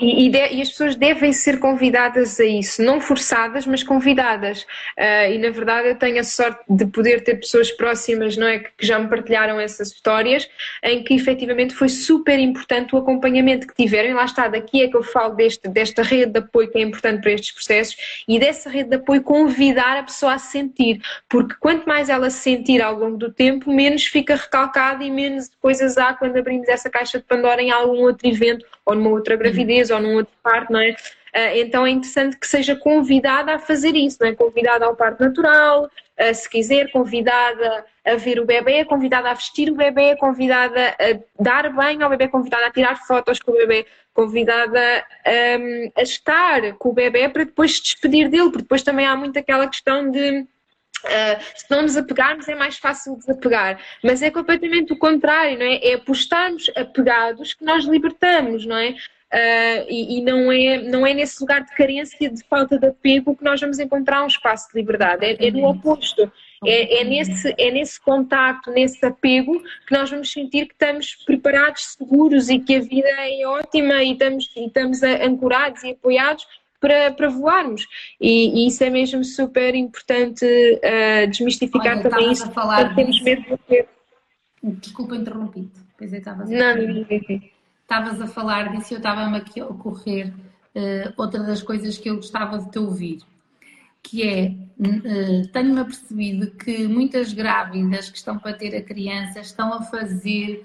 E, e, de, e, as pessoas devem ser convidadas a isso, não forçadas, mas convidadas. Uh, e na verdade eu tenho a sorte de poder ter pessoas próximas, não é, que, que, já me partilharam essas histórias, em que efetivamente foi super importante o acompanhamento que tiveram. E lá está, daqui é que eu falo deste, desta rede de apoio que é importante para estes processos e dessa rede de apoio convidar a pessoa a sentir, porque quanto mais ela sentir ao longo do tempo, menos fica recalcada e menos coisas há quando abrimos essa caixa de Pandora em algum outro evento ou numa outra gravidez ou num outro parto, não é? Ah, então é interessante que seja convidada a fazer isso, não é? Convidada ao parto natural, ah, se quiser, convidada a ver o bebê, convidada a vestir o bebê, convidada a dar banho ao bebê, convidada a tirar fotos com o bebê, convidada a estar com o bebê para depois se despedir dele, porque depois também há muito aquela questão de Uh, se não nos apegarmos é mais fácil desapegar, mas é completamente o contrário, não é? É apostarmos apegados que nós libertamos, não é? Uh, e, e, não, é, não é nesse lugar de carência, de falta de apego que nós vamos encontrar um espaço de liberdade, é, é no oposto. É, é, nesse, é nesse contacto, nesse apego, que nós vamos sentir que estamos preparados, seguros e que a vida é ótima e estamos, e estamos ancorados e apoiados para, para voarmos. E, e, isso é mesmo super importante uh, desmistificar Olha, também isso. A falar temos medo de. Desculpa interrompi-te. Pensei que estavas a Não, não, não, Estavas a falar disso e eu estava-me aqui a ocorrer uh, outra das coisas que eu gostava de te ouvir. Que é, uh, tenho-me apercebido que muitas grávidas que estão para ter a criança estão a fazer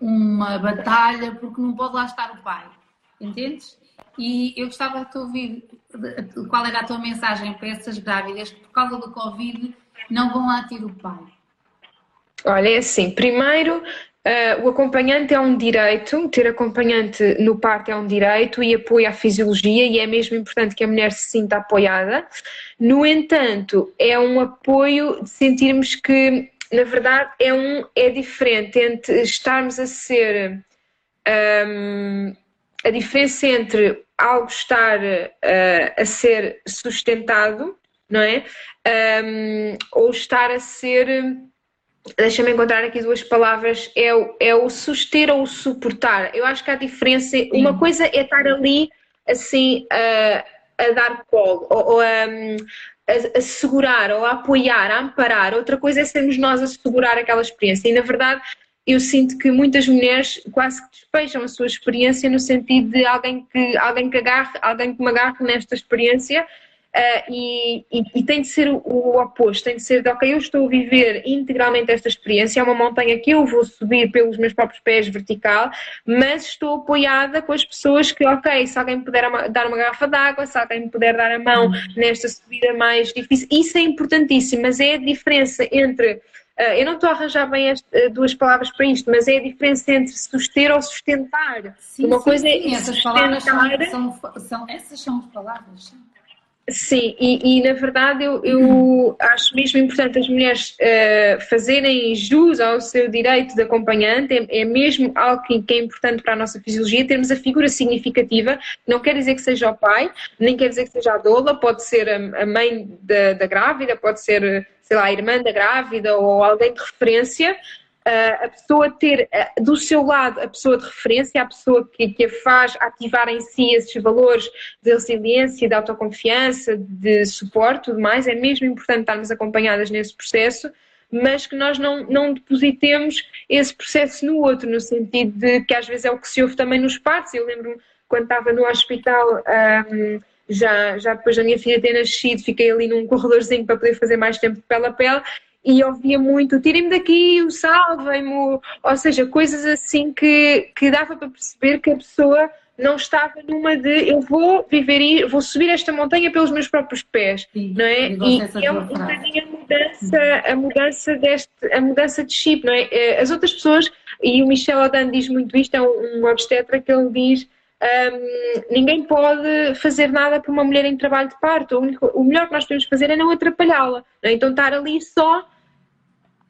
uma batalha porque não pode lá estar o pai. Entendes? E eu gostava de te ouvir qual era a tua mensagem para essas grávidas que, por causa do Covid, não vão lá ter o pai. Olha, é assim, primeiro Uh, o acompanhante é um direito, ter acompanhante no parto é um direito e apoio à fisiologia, e é mesmo importante que a mulher se sinta apoiada. No entanto, é um apoio de sentirmos que, na verdade, é, um, é diferente entre estarmos a ser. Um, a diferença entre algo estar uh, a ser sustentado, não é? Um, ou estar a ser. Deixa-me encontrar aqui duas palavras: é o, é o suster ou o suportar. Eu acho que há diferença. Sim. Uma coisa é estar ali, assim, uh, a dar colo, ou, ou um, a, a, segurar, ou a apoiar, a amparar. Outra coisa é sermos nós a segurar aquela experiência. E, na verdade, eu sinto que muitas mulheres quase que despejam a sua experiência no sentido de alguém que, alguém que agarre, alguém que me agarre nesta experiência uh, e, e, e, tem de ser o, o, oposto, tem de ser de ok, eu estou a viver integralmente esta experiência, é uma montanha que eu vou subir pelos meus próprios pés vertical, mas estou apoiada com as pessoas que, ok, se alguém me puder dar uma garrafa d'água, se alguém me puder dar a mão nesta subida mais difícil, isso é importantíssimo, mas é a diferença entre Uh, eu não estou a arranjar bem as uh, duas palavras para isto, mas é a diferença entre suster ou sustentar. Sim, Uma sim, coisa é sim, é essas palavras são, são, são, essas são as palavras. Sim, e, e, na verdade eu, eu acho mesmo importante as mulheres uh, fazerem jus ao seu direito de acompanhante, é, é mesmo algo que, que, é importante para a nossa fisiologia, termos a figura significativa, não quer dizer que seja o pai, nem quer dizer que seja a doula, pode ser a, a mãe da, da grávida, pode ser, sei lá, a irmã da grávida ou alguém de referência, a pessoa ter do seu lado a pessoa de referência, a pessoa que, que a faz ativar em si esses valores de resiliência, de autoconfiança, de suporte, tudo mais, é mesmo importante estarmos acompanhadas nesse processo, mas que nós não, não depositemos esse processo no outro, no sentido de que às vezes é o que se ouve também nos partos. Eu lembro-me quando estava no hospital. Um, já, já depois da minha filha ter nascido, fiquei ali num corredorzinho para poder fazer mais tempo de pele a pele e ouvia muito tirem-me daqui, salvem-me, ou seja, coisas assim que, que dava para perceber que a pessoa não estava numa de eu vou viver vou subir esta montanha pelos meus próprios pés, Sim, não é? E, e é um bocadinho a mudança, a mudança deste, a mudança de chip, não é? Eh, as outras pessoas, e o Michel Adan diz muito isto, é um obstetra que ele diz ninguém pode fazer nada para uma mulher em trabalho de parto. O, único, o melhor que nós podemos fazer é não atrapalhá-la. É? Então estar ali só,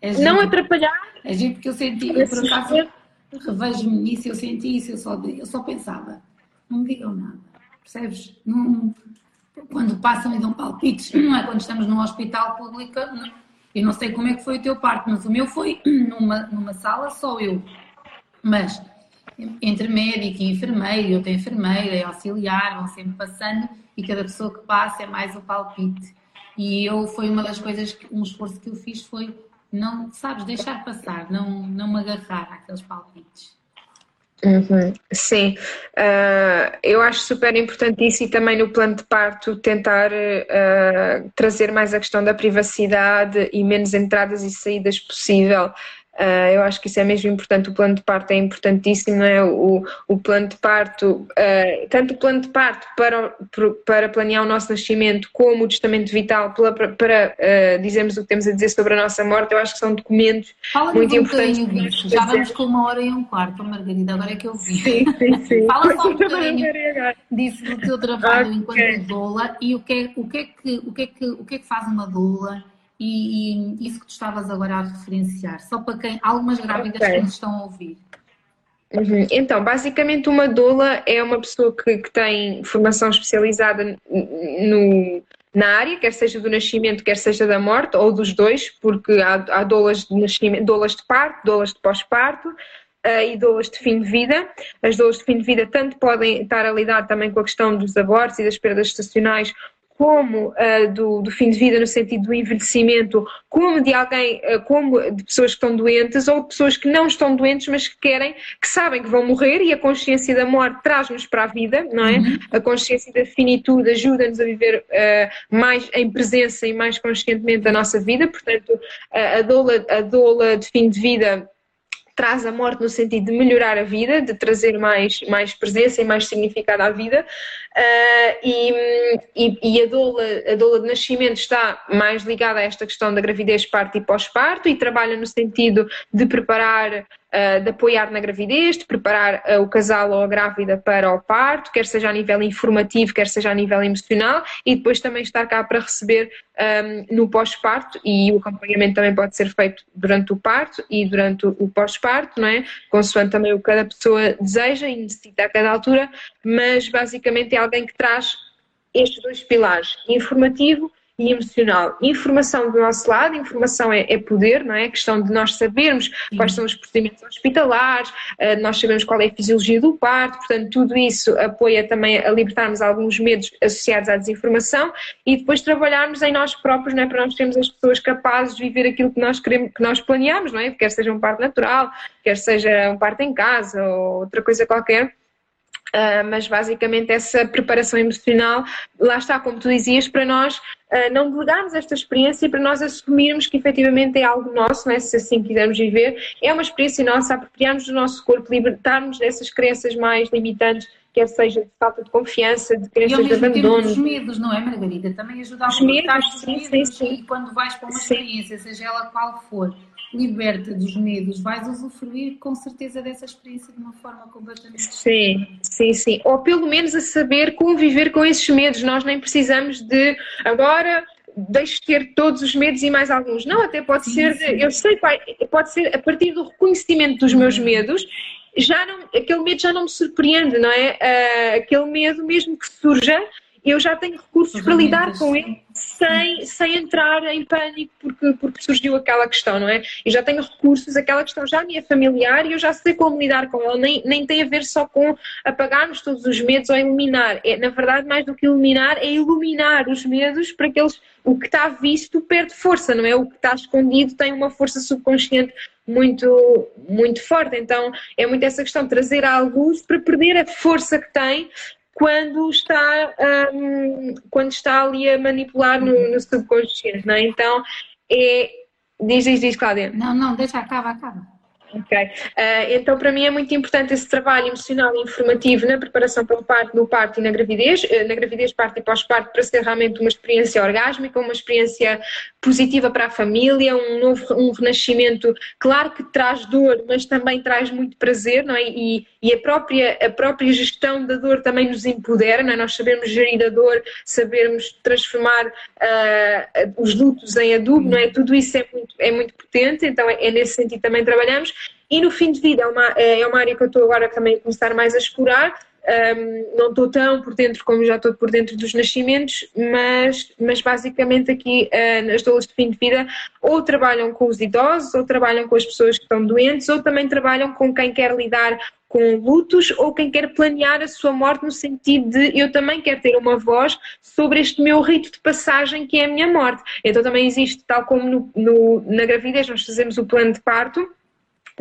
é não atrapalhar. É gente porque eu senti, eu por acaso revejo-me nisso, eu senti isso, eu só, eu só pensava, não digam nada, percebes? Não, quando passam e dão palpites, não é quando estamos num hospital público, não, eu não sei como é que foi o teu parto, mas o meu foi numa, numa sala só eu. Mas entre médico e enfermeiro, tenho enfermeira, é auxiliar, vão sempre passando e cada pessoa que passa é mais o palpite. E eu, foi uma das coisas, um esforço que eu fiz foi não, sabes, deixar passar, não, não me agarrar àqueles palpites. Uhum, sim, uh, eu acho super importante isso e também no plano de parto tentar uh, trazer mais a questão da privacidade e menos entradas e saídas possível Uh, eu acho que isso é mesmo importante. O plano de parto é importantíssimo, não é? O, o plano de parto, uh, tanto o plano de parto para, para planear o nosso nascimento, como o testamento vital para, para uh, dizermos o que temos a dizer sobre a nossa morte, eu acho que são documentos Fala muito um importantes. Disso. Já vamos com uma hora e um quarto, Margarida, agora é que eu vi. Sim, sim, sim. Fala só um bocadinho disso do teu trabalho okay. enquanto doula e o que, é, o, que é que, o, que é que, o que é que faz uma doula e, e, isso que tu estavas agora a referenciar, só para quem algumas grávidas okay. que nos estão a ouvir. Uhum. Então, basicamente, uma doula é uma pessoa que, que tem formação especializada no, na área, quer seja do nascimento, quer seja da morte, ou dos dois, porque há, há doulas de nascimento, doulas de parto, doulas de pós-parto, uh, e doulas de fim de vida. As doulas de fim de vida tanto podem estar a lidar também com a questão dos abortos e das perdas estacionais, como uh, do, do, fim de vida no sentido do envelhecimento, como de alguém, uh, como de pessoas que estão doentes ou de pessoas que não estão doentes, mas que querem, que sabem que vão morrer e a consciência da morte traz-nos para a vida, não é? Uhum. A consciência da finitude ajuda-nos a viver uh, mais em presença e mais conscientemente a nossa vida, portanto, a doula, a doula de fim de vida traz a morte no sentido de melhorar a vida, de trazer mais, mais presença e mais significado à vida. Uh, e, e, e, a, doula, a doula de nascimento está mais ligada a esta questão da gravidez, parto e pós-parto e trabalha no sentido de preparar uh, de apoiar na gravidez, de preparar uh, o casal ou a grávida para o parto, quer seja a nível informativo, quer seja a nível emocional, e depois também estar cá para receber um, ehm, no pós-parto, e o acompanhamento também pode ser feito durante o parto e durante o pós-parto, não é? Consoante também o que cada pessoa deseja e necessita a cada altura, mas basicamente é alguém que traz estes dois pilares, informativo e emocional. Informação do nosso lado, informação é, é, poder, não é? A questão de nós sabermos quais são os procedimentos hospitalares, uh, nós sabemos qual é a fisiologia do parto, portanto, tudo isso apoia também a libertarmos alguns medos associados à desinformação e depois trabalharmos em nós próprios, não é? Para nós termos as pessoas capazes de viver aquilo que nós queremos, que nós planeamos, não é? Quer seja um parto natural, quer seja um parto em casa ou outra coisa qualquer Uh, mas basicamente essa preparação emocional, lá está, como tu dizias, para nós uh, não delegarmos esta experiência e para nós assumirmos que efetivamente é algo nosso, né, se assim quisermos viver, é uma experiência nossa, apropriarmos do nosso corpo, libertarmos dessas crenças mais limitantes, quer seja de falta de confiança, de crenças de abandono. Os medos, não é, Margarida? Também ajuda a os medos, sim, sim, sim. E quando vais para uma experiência, seja ela qual for, liberta dos medos, vais usufruir com certeza dessa experiência de uma forma completamente Sim, sim, sim. Ou pelo menos a saber conviver com esses medos. Nós nem precisamos de agora deixo ter todos os medos e mais alguns. Não, até pode sim, ser, sim. eu sei, pode ser a partir do reconhecimento dos meus uhum. medos, já não, aquele medo já não me surpreende, não é? Uh, aquele medo, mesmo que surja, eu já tenho recursos para lidar com ele sem, sem entrar em pânico porque, porque surgiu aquela questão, não é? Eu já tenho recursos, aquela questão já me é familiar e eu já sei como lidar com ela, nem, nem tem a ver só com apagarmos todos os medos ou eliminar. É, na verdade, mais do que eliminar, é iluminar os medos para que eles, o que está visto perde força, não é? O que está escondido tem uma força subconsciente muito, muito forte. Então é muito essa questão, trazer à luz para perder a força que tem quando está, um, quando está ali a manipular no, no subconsciente, não é? Então, é... Diz, diz, diz, Cláudia. Não, não, deixa, acaba, acaba. Ok. Uh, então, para mim é muito importante esse trabalho emocional e informativo na preparação para o parto, no parto e na gravidez, uh, na gravidez, parto e pós-parto, para ser realmente uma experiência orgásmica, uma experiência positiva para a família, um novo um renascimento, claro que traz dor, mas também traz muito prazer, não é? E, e a, própria, a própria gestão da dor também nos empodera, não é? Nós sabemos gerir a dor, sabermos transformar uh, os lutos em adubo, não é? Tudo isso é muito, é muito potente, então é, é nesse sentido também trabalhamos. E no fim de vida é uma, é uma área que eu estou agora também a começar mais a explorar, um, não estou tão por dentro como já estou por dentro dos nascimentos, mas, mas basicamente aqui uh, nas doulas de fim de vida ou trabalham com os idosos, ou trabalham com as pessoas que estão doentes, ou também trabalham com quem quer lidar com lutos ou quem quer planear a sua morte no sentido de eu também quero ter uma voz sobre este meu rito de passagem que é a minha morte. Então também existe, tal como no, no, na gravidez nós fazemos o plano de parto,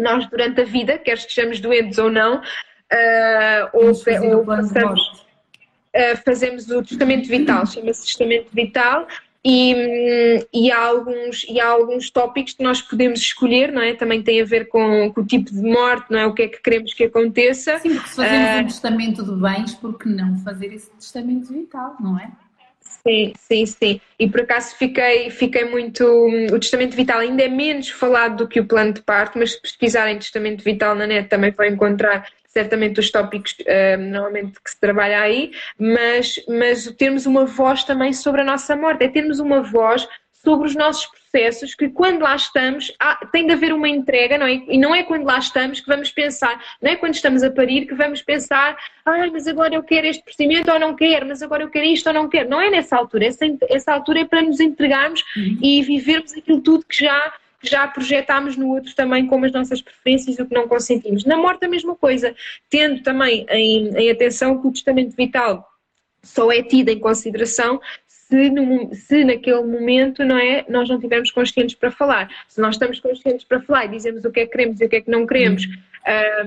nós durante a vida, quer estejamos doentes ou não, uh, ou, ou passamos, uh, fazemos o testamento vital, chama-se testamento vital, e, e, há alguns, e há alguns tópicos que nós podemos escolher, não é? Também tem a ver com, com, o tipo de morte, não é? O que é que queremos que aconteça. Sim, porque se fazemos uh, um testamento de bens, por que não fazer esse testamento vital, não é? Sim, sim, sim. E por acaso fiquei, fiquei muito. O testamento vital ainda é menos falado do que o plano de parto, mas se pesquisarem testamento vital na net também vão encontrar certamente os tópicos uh, normalmente que se trabalha aí, mas, mas termos uma voz também sobre a nossa morte, é termos uma voz sobre os nossos processos que quando lá estamos há, tem de haver uma entrega, não é? E não é quando lá estamos que vamos pensar, não é quando estamos a parir que vamos pensar, ah, mas agora eu quero este procedimento ou não quero, mas agora eu quero isto ou não quero. Não é nessa altura, essa, essa altura é para nos entregarmos uhum. e vivermos aquilo tudo que já já projetámos no outro também como as nossas preferências e o que não consentimos. Na morte a mesma coisa, tendo também em, em atenção que o testamento vital só é tido em consideração se, no, se naquele momento não é, nós não estivermos conscientes para falar. Se nós estamos conscientes para falar e dizemos o que é que queremos e o que é que não queremos,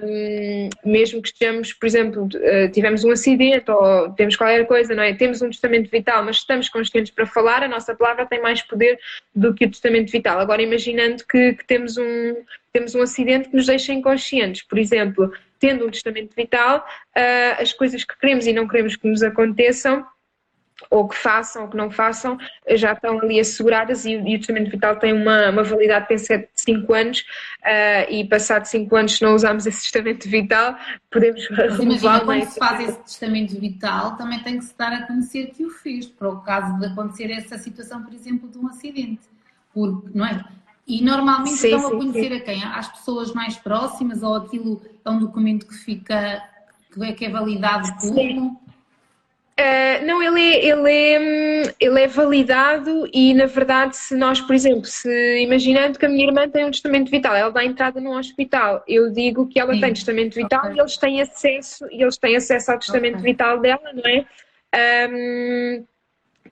um, mesmo que estejamos, por exemplo, uh, tivemos um acidente ou temos qualquer coisa, não é? Temos um testamento vital, mas estamos conscientes para falar, a nossa palavra tem mais poder do que o testamento vital. Agora, imaginando que, que temos, um, temos um acidente que nos deixa inconscientes, por exemplo, tendo um testamento vital, uh, as coisas que queremos e não queremos que nos aconteçam ou que façam ou que não façam, já estão ali asseguradas e, e o testamento vital tem uma, uma validade de 5 anos uh, e passado 5 anos se não usarmos esse testamento vital podemos renovar quando se faz esse testamento vital também tem que se dar a conhecer que o fez para o caso de acontecer essa situação por exemplo de um acidente porque, não é? E normalmente sim, estão sim, a conhecer sim. a quem? Às pessoas mais próximas ou aquilo é um documento que fica que é, que é validado como? Uh, não, ele é, ele, é, ele é validado e, na verdade, se nós, por exemplo, se imaginando que a minha irmã tem um testamento vital, ela dá entrada num hospital, eu digo que ela Sim. tem testamento vital okay. e eles têm acesso, e eles têm acesso ao testamento okay. vital dela, não é? Um,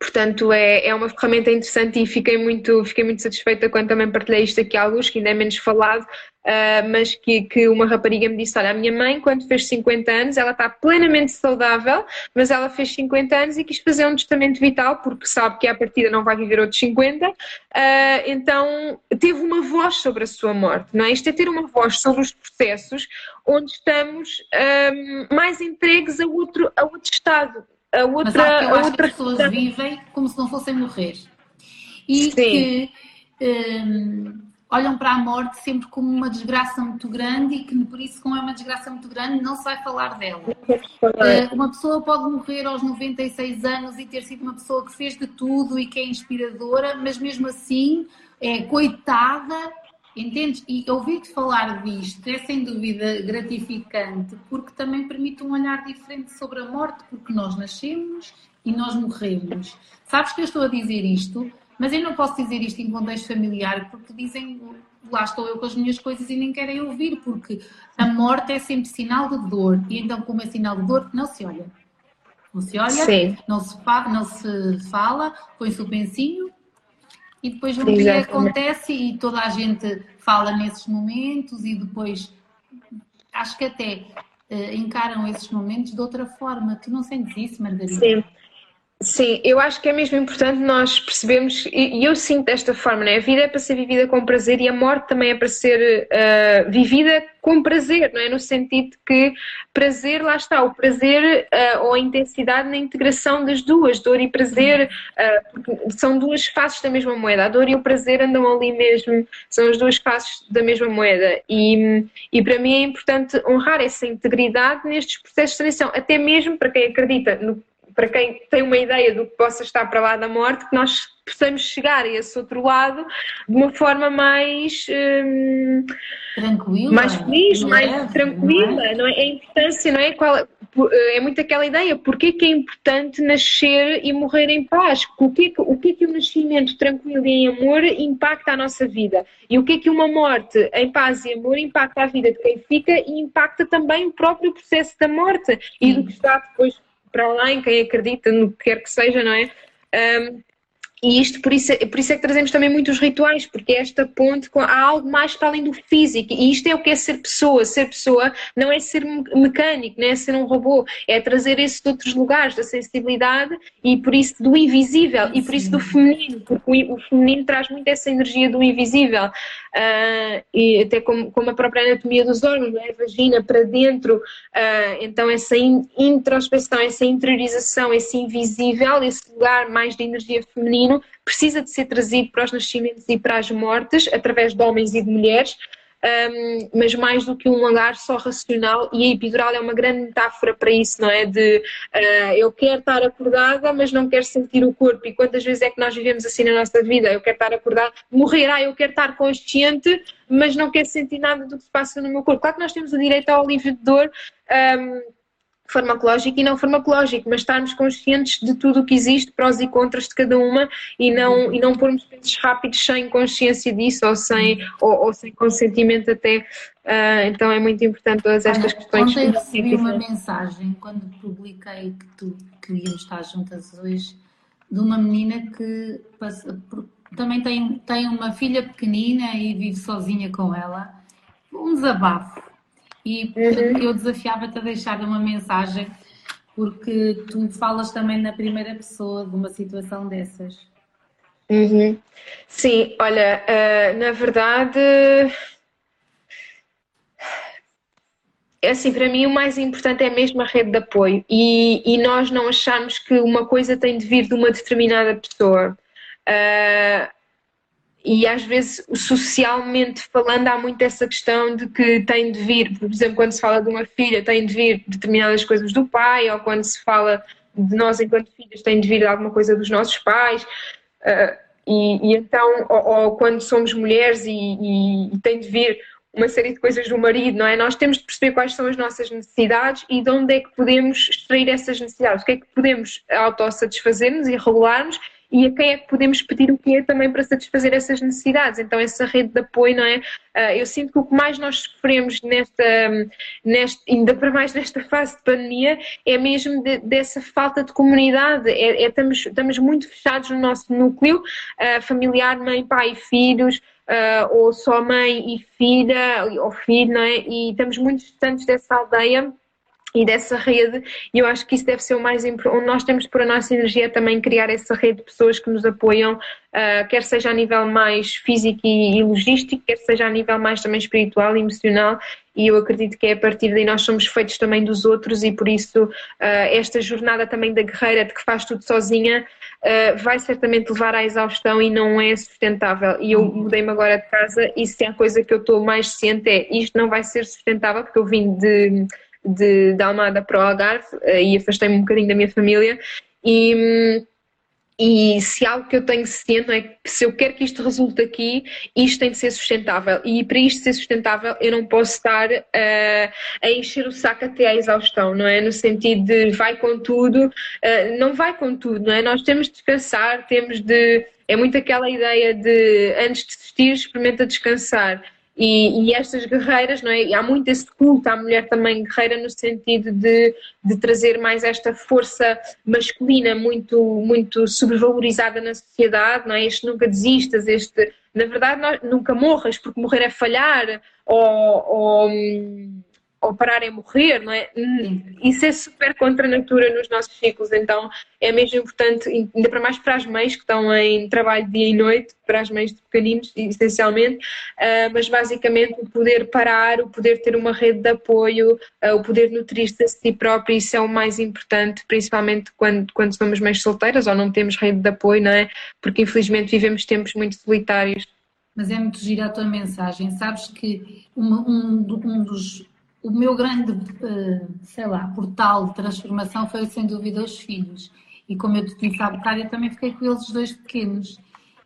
Portanto, é, é uma ferramenta interessante e fiquei muito, fiquei muito satisfeita quando também partilhei isto aqui à luz, que ainda é menos falado, uh, mas que, que uma rapariga me disse: Olha, a minha mãe, quando fez 50 anos, ela está plenamente saudável, mas ela fez 50 anos e quis fazer um testamento vital, porque sabe que à partida não vai viver outros 50, uh, ah, então teve uma voz sobre a sua morte, não é? Isto é ter uma voz sobre os processos onde estamos um, ah, mais entregues a outro, a outro estado a outra. Mas há, eu a outra... as pessoas vivem como se não fossem morrer. E Sim. que. Um, olham para a morte sempre como uma desgraça muito grande e que por isso, como é uma desgraça muito grande, não se vai falar dela. Uh, uma pessoa pode morrer aos 96 anos e ter sido uma pessoa que fez de tudo e que é inspiradora, mas mesmo assim é coitada, entendes? E ouvir-te falar disto é sem dúvida gratificante porque também permite um olhar diferente sobre a morte, porque nós nascemos e nós morremos. Sabes que eu estou a dizer isto? Mas eu não posso dizer isto em contexto familiar porque dizem lá estou eu com as minhas coisas e nem querem ouvir, porque a morte é sempre sinal de dor. E então, como é sinal de dor, não se olha. Não se olha, não se, fa não se fala, põe-se o pensinho e depois um dia acontece e toda a gente fala nesses momentos e depois acho que até uh, encaram esses momentos de outra forma. Tu não sentes isso, Margarida? Sim. Sim, eu acho que é mesmo importante nós percebermos, e eu sinto desta forma, né? a vida é para ser vivida com prazer e a morte também é para ser uh, vivida com prazer, não é? No sentido que prazer, lá está, o prazer uh, ou a intensidade na integração das duas, dor e prazer, uh, são duas faces da mesma moeda, a dor e o prazer andam ali mesmo, são as duas faces da mesma moeda, e, e para mim é importante honrar essa integridade nestes processos de transição, até mesmo para quem acredita no para quem tem uma ideia do que possa estar para lá da morte, que nós possamos chegar a esse outro lado de uma forma mais hum, tranquila, mais feliz, mais tranquila, não é? não é? A importância, não é? Qual, é muito aquela ideia, porque que é importante nascer e morrer em paz? O que, é que, o que é que o nascimento tranquilo e em amor impacta a nossa vida? E o que é que uma morte em paz e amor impacta a vida de quem fica e impacta também o próprio processo da morte e do que está depois para além, quem acredita no que quer que seja, não é? Um, e isto, por isso, é, por isso é que trazemos também muitos rituais, porque esta ponte há algo mais para além do físico, e isto é o que é ser pessoa. Ser pessoa não é ser mecânico, não é ser um robô, é trazer esses outros lugares da sensibilidade e por isso do invisível, e por isso do feminino, porque o feminino traz muito essa energia do invisível, uh, e até como, como, a própria anatomia dos órgãos, não é? a vagina para dentro, uh, então essa introspeção, essa interiorização, esse invisível, esse lugar mais de energia feminina feminino precisa de ser trazido para os nascimentos e para as mortes, através de homens e de mulheres, um, mas mais do que um lugar só racional, e a epidural é uma grande metáfora para isso, não é? De uh, eu quero estar acordada, mas não quero sentir o corpo. E quantas vezes é que nós vivemos assim na nossa vida? Eu quero estar acordada, morrer, eu quero estar consciente, mas não quero sentir nada do que se passa no meu corpo. Claro que nós temos o direito ao livre de dor. Um, farmacológico e não farmacológico, mas estarmos conscientes de tudo o que existe, prós e contras de cada uma e não, e não pormos pensos rápidos sem consciência disso ou sem, ou, ou sem consentimento até. Uh, então é muito importante todas estas Olha, questões. Ontem recebi uma mensagem quando publiquei que, tu, que íamos estar juntas hoje de uma menina que passa, também tem, tem uma filha pequenina e vive sozinha com ela. Um desabafo e uhum. eu desafiava-te a deixar uma mensagem, porque tu falas também na primeira pessoa de uma situação dessas. Uhum. Sim, olha, uh, na verdade, é assim, para mim o mais importante é mesmo a rede de apoio e, e nós não achamos que uma coisa tem de vir de uma determinada pessoa. Uh, e às vezes, socialmente falando, há muito essa questão de que tem de vir, por exemplo, quando se fala de uma filha, tem de vir determinadas coisas do pai, ou quando se fala de nós enquanto filhas, tem de vir alguma coisa dos nossos pais. Uh, e, e, então, ou, ou, quando somos mulheres e, e, e, tem de vir uma série de coisas do marido, não é? Nós temos de perceber quais são as nossas necessidades e de onde é que podemos extrair essas necessidades, o que é que podemos autossatisfazer-nos e regularmos e a quem é que podemos pedir o que é também para satisfazer essas necessidades. Então, essa rede de apoio, não é? Ah, eu sinto que o que mais nós sofremos nesta, nesta ainda para mais nesta fase de pandemia, é mesmo de, dessa falta de comunidade. É, é, estamos, estamos muito fechados no nosso núcleo uh, familiar, mãe, pai e filhos. Uh, ou só mãe e filha, ou filho, não é? E estamos muito distantes dessa aldeia e dessa rede, e eu acho que isso deve ser o mais importante. Onde nós temos por a nossa energia também criar essa rede de pessoas que nos apoiam, uh, quer seja a nível mais físico e, e, logístico, quer seja a nível mais também espiritual e emocional. E eu acredito que é a partir daí nós somos feitos também dos outros, e por isso uh, esta jornada também da guerreira de que faz tudo sozinha uh, vai certamente levar à exaustão e não é sustentável. E eu mudei-me agora de casa, e se é a coisa que eu estou mais ciente é isto não vai ser sustentável, porque eu vim de de, de Almada para o Algarve uh, e afastei-me um bocadinho da minha família e, e se algo que eu tenho ciente é que se eu quero que isto resulte aqui, isto tem de ser sustentável. E para isto ser sustentável, eu não posso estar uh, a encher o saco até à exaustão, não é? No sentido de vai com tudo, uh, não vai com tudo, não é? Nós temos de descansar, temos de. É muito aquela ideia de antes de desistir, experimenta descansar. E, e, estas guerreiras, não é? E há muito esse culto à mulher também guerreira no sentido de, de trazer mais esta força masculina muito, muito sobrevalorizada na sociedade, não é? Este nunca desistas, este, na verdade, nunca morras, porque morrer é falhar, ou, ou ou parar em morrer, não é? Isso é super contra a natura nos nossos ciclos, então é mesmo importante, ainda para mais para as mães que estão em trabalho dia e noite, para as mães de pequeninos, essencialmente, uh, mas basicamente o poder parar, o poder ter uma rede de apoio, uh, o poder nutrir-se a si próprio, isso é o mais importante, principalmente quando, quando somos mães solteiras ou não temos rede de apoio, não é? Porque infelizmente vivemos tempos muito solitários. Mas é muito gira a tua mensagem. Sabes que um, um dos o meu grande, eh, sei lá, portal de transformação foi sem dúvida os filhos. E como eu te disse há bocado, eu também fiquei com eles dois pequenos.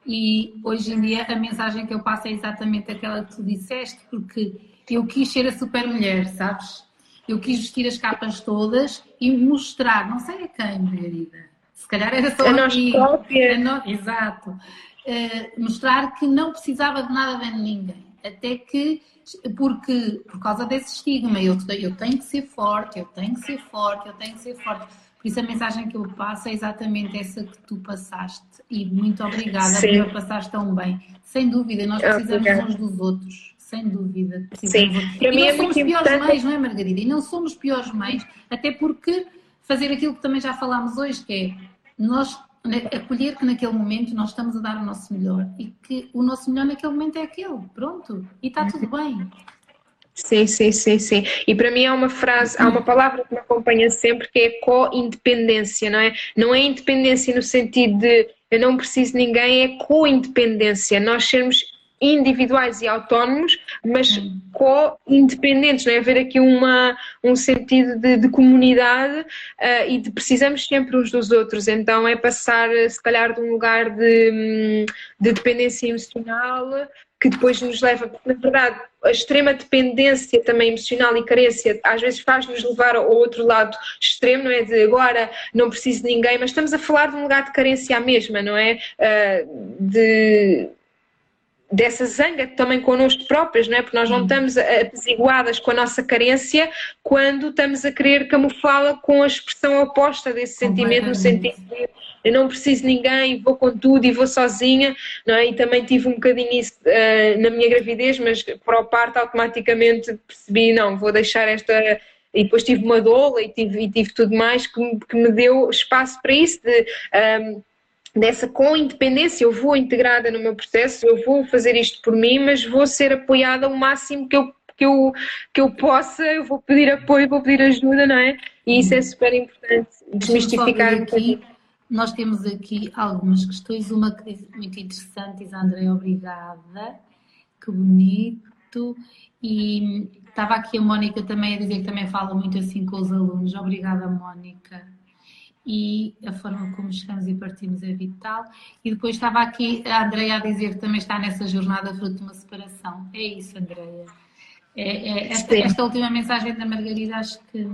E hoje em dia a mensagem que eu passo é exatamente aquela que tu disseste, porque eu quis ser a super mulher, sabes? Eu quis vestir as capas todas e mostrar, não sei a quem, Margarida. Se calhar era só a, a mim. Própria. No... Exato. Uh, mostrar que não precisava de nada de ninguém. Até que porque por causa desse estigma, eu, eu tenho que ser forte, eu tenho que ser forte, eu tenho que ser forte. Por isso a mensagem que eu passo é exatamente essa que tu passaste e muito obrigada Sim. por passaste tão bem. Sem dúvida, nós precisamos Obrigada. uns dos outros, sem dúvida. Precisamos. Sim, para e mim não é somos piores importante... mães, não é Margarida? E não somos piores mães, até porque fazer aquilo que também já falámos hoje, que é nós acolher que naquele momento nós estamos a dar o nosso melhor e que o nosso melhor naquele momento é aquele, pronto, e está tudo bem. Sim, sim, sim, sim. E para mim há uma frase, há uma palavra que me acompanha sempre que é co-independência, não é? Não é independência no sentido de eu não preciso de ninguém, é co-independência. Nós sermos individuais e autónomos, mas co-independentes, não é? Haver aqui uma, um sentido de, de comunidade uh, e de precisamos sempre uns dos outros, então é passar, se calhar, de um lugar de, de dependência emocional que depois nos leva, porque na verdade a extrema dependência também emocional e carência às vezes faz-nos levar ao outro lado extremo, não é? De agora não preciso de ninguém, mas estamos a falar de um lugar de carência à mesma, não é? Uh, de dessa zanga também connosco próprias, não é? Porque nós não estamos apesiguadas com a nossa carência quando estamos a querer camuflá-la com a expressão oposta desse sentimento, no sentido de eu não preciso de ninguém, vou com tudo e vou sozinha, não é? E também tive um bocadinho isso uh, na minha gravidez, mas para o parto automaticamente percebi, não, vou deixar esta e depois tive uma doula e tive, e tive tudo mais que, que me deu espaço para isso de um, ehm, dessa com independência, eu vou integrada no meu processo, eu vou fazer isto por mim, mas vou ser apoiada o máximo que eu, que eu, que eu possa, eu vou pedir apoio, vou pedir ajuda, não é? E isso é uhum. super importante, desmistificar aqui. Nós temos aqui algumas questões, uma que diz muito interessante, diz André, obrigada, que bonito. E estava aqui a Mónica também a dizer que também fala muito assim com os alunos. Obrigada, Mónica e a forma como chegamos e partimos é vital. E depois estava aqui a Andreia a dizer que também está nessa jornada fruto de uma separação. É isso, Andreia. É, é, esta, esta, última mensagem da Margarida acho que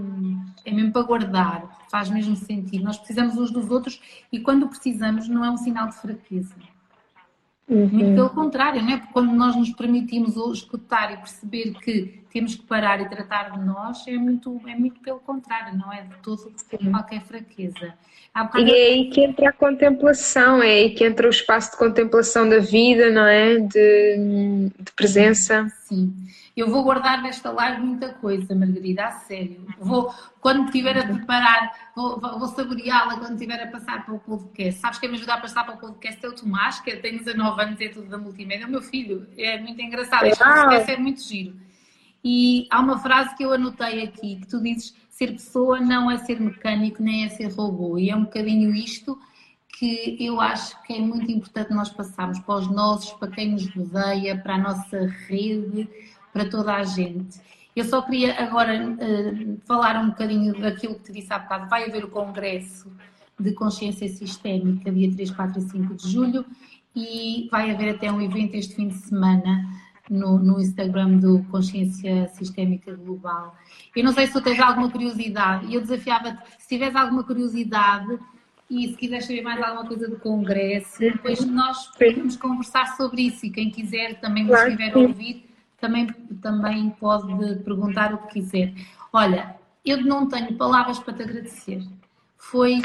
é mesmo para guardar, faz mesmo sentido. Nós precisamos uns dos outros e quando precisamos não é um sinal de fraqueza. Uhum. Muito pelo contrário, não é? Porque quando nós nos permitimos escutar e perceber que temos que parar e tratar de nós, é muito, é muito pelo contrário, não é de todo qualquer fraqueza. E é aí que entra a contemplação, é aí que entra o espaço de contemplação da vida, não é? De, de presença. Sim. Eu vou guardar nesta live muita coisa, Margarida, a sério. Vou, quando estiver a preparar, vou, vou saboreá-la quando estiver a passar para o podcast. Sabes quem me ajuda a passar para o podcast é o Tomás, que tem 19 anos e é tudo da multimédia, é o meu filho. É muito engraçado. Este podcast é muito giro. E há uma frase que eu anotei aqui, que tu dizes, ser pessoa não é ser mecânico, nem é ser robô. E é um bocadinho isto que eu acho que é muito importante nós passarmos para os nossos, para quem nos rodeia, para a nossa rede, para toda a gente. Eu só queria agora uh, falar um bocadinho daquilo que te disse há bocado. Vai haver o Congresso de Consciência Sistémica, dia 3, 4 e 5 de julho, e vai haver até um evento este fim de semana no, no Instagram do Consciência Sistémica Global. Eu não sei se tu tens alguma curiosidade, e eu desafiava-te, se tiveres alguma curiosidade e se quiseres saber mais alguma coisa do Congresso, depois nós podemos conversar sobre isso e quem quiser também nos estiver a ouvir também, também pode perguntar o que quiser. Olha, eu não tenho palavras para te agradecer. Foi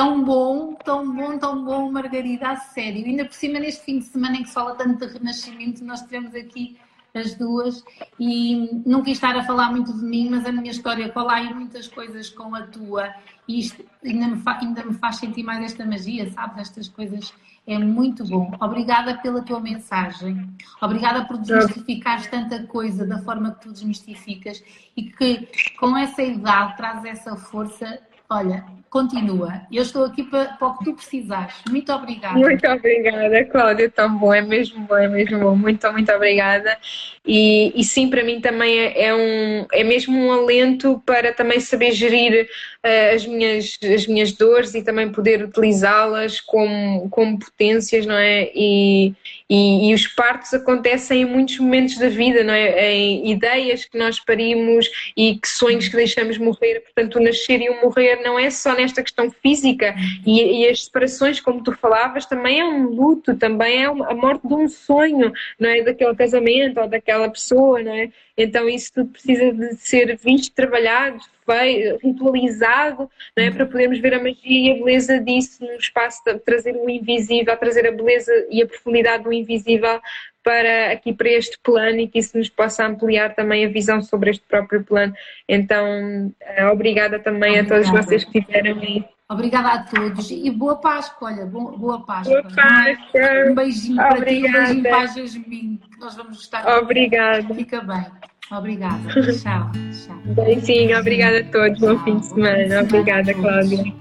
tão bom, tão bom, tão bom, Margarida, a sério. Ainda por cima, neste fim de semana em que se fala tanto de renascimento, nós tivemos aqui as duas e não quis estar a falar muito de mim, mas a minha história cola aí muitas coisas com a tua e isto ainda me, ainda me faz sentir mais esta magia, sabes? Estas coisas é muito bom. Obrigada pela tua mensagem. Obrigada por desmistificares tanta coisa da forma que tu desmistificas e que com essa idade traz essa força. Olha, continua. Eu estou aqui para, para o que tu precisares. Muito obrigada. Muito obrigada, Cláudia. Tão bom, é mesmo bom, é mesmo bom. Muito, muito obrigada. E, e sim, para mim também é, é, um, é mesmo um alento para também saber gerir uh, as, minhas, as minhas dores e também poder utilizá-las como, como potências, não é? E, e, e, os partos acontecem em muitos momentos da vida, não é? Em ideias que nós parimos e que sonhos que deixamos morrer. Portanto, o nascer e o morrer não é só nesta questão física e, e as separações, como tu falavas, também é um luto, também é a morte de um sonho, não é? Daquele casamento ou daquela pessoa, não é? Então isso tudo precisa de ser visto, trabalhado, feito, ritualizado, não é? para podermos ver a magia e a beleza disso no espaço, trazer o invisível, trazer a beleza e a profundidade do invisível para aqui para este plano e que isso nos possa ampliar também a visão sobre este próprio plano. Então, eh, obrigada também obrigada. a todos vocês que estiveram aí. Obrigada a todos e boa Páscoa, olha, boa Páscoa. Boa Páscoa. Um beijinho para obrigada. ti, um beijinho para a Jasmine, que nós vamos gostar. Obrigada. Fica bem. Obrigada. Tchau. Tchau. Beijinho, obrigada a todos. Bom fim de semana. Obrigada, Cláudia.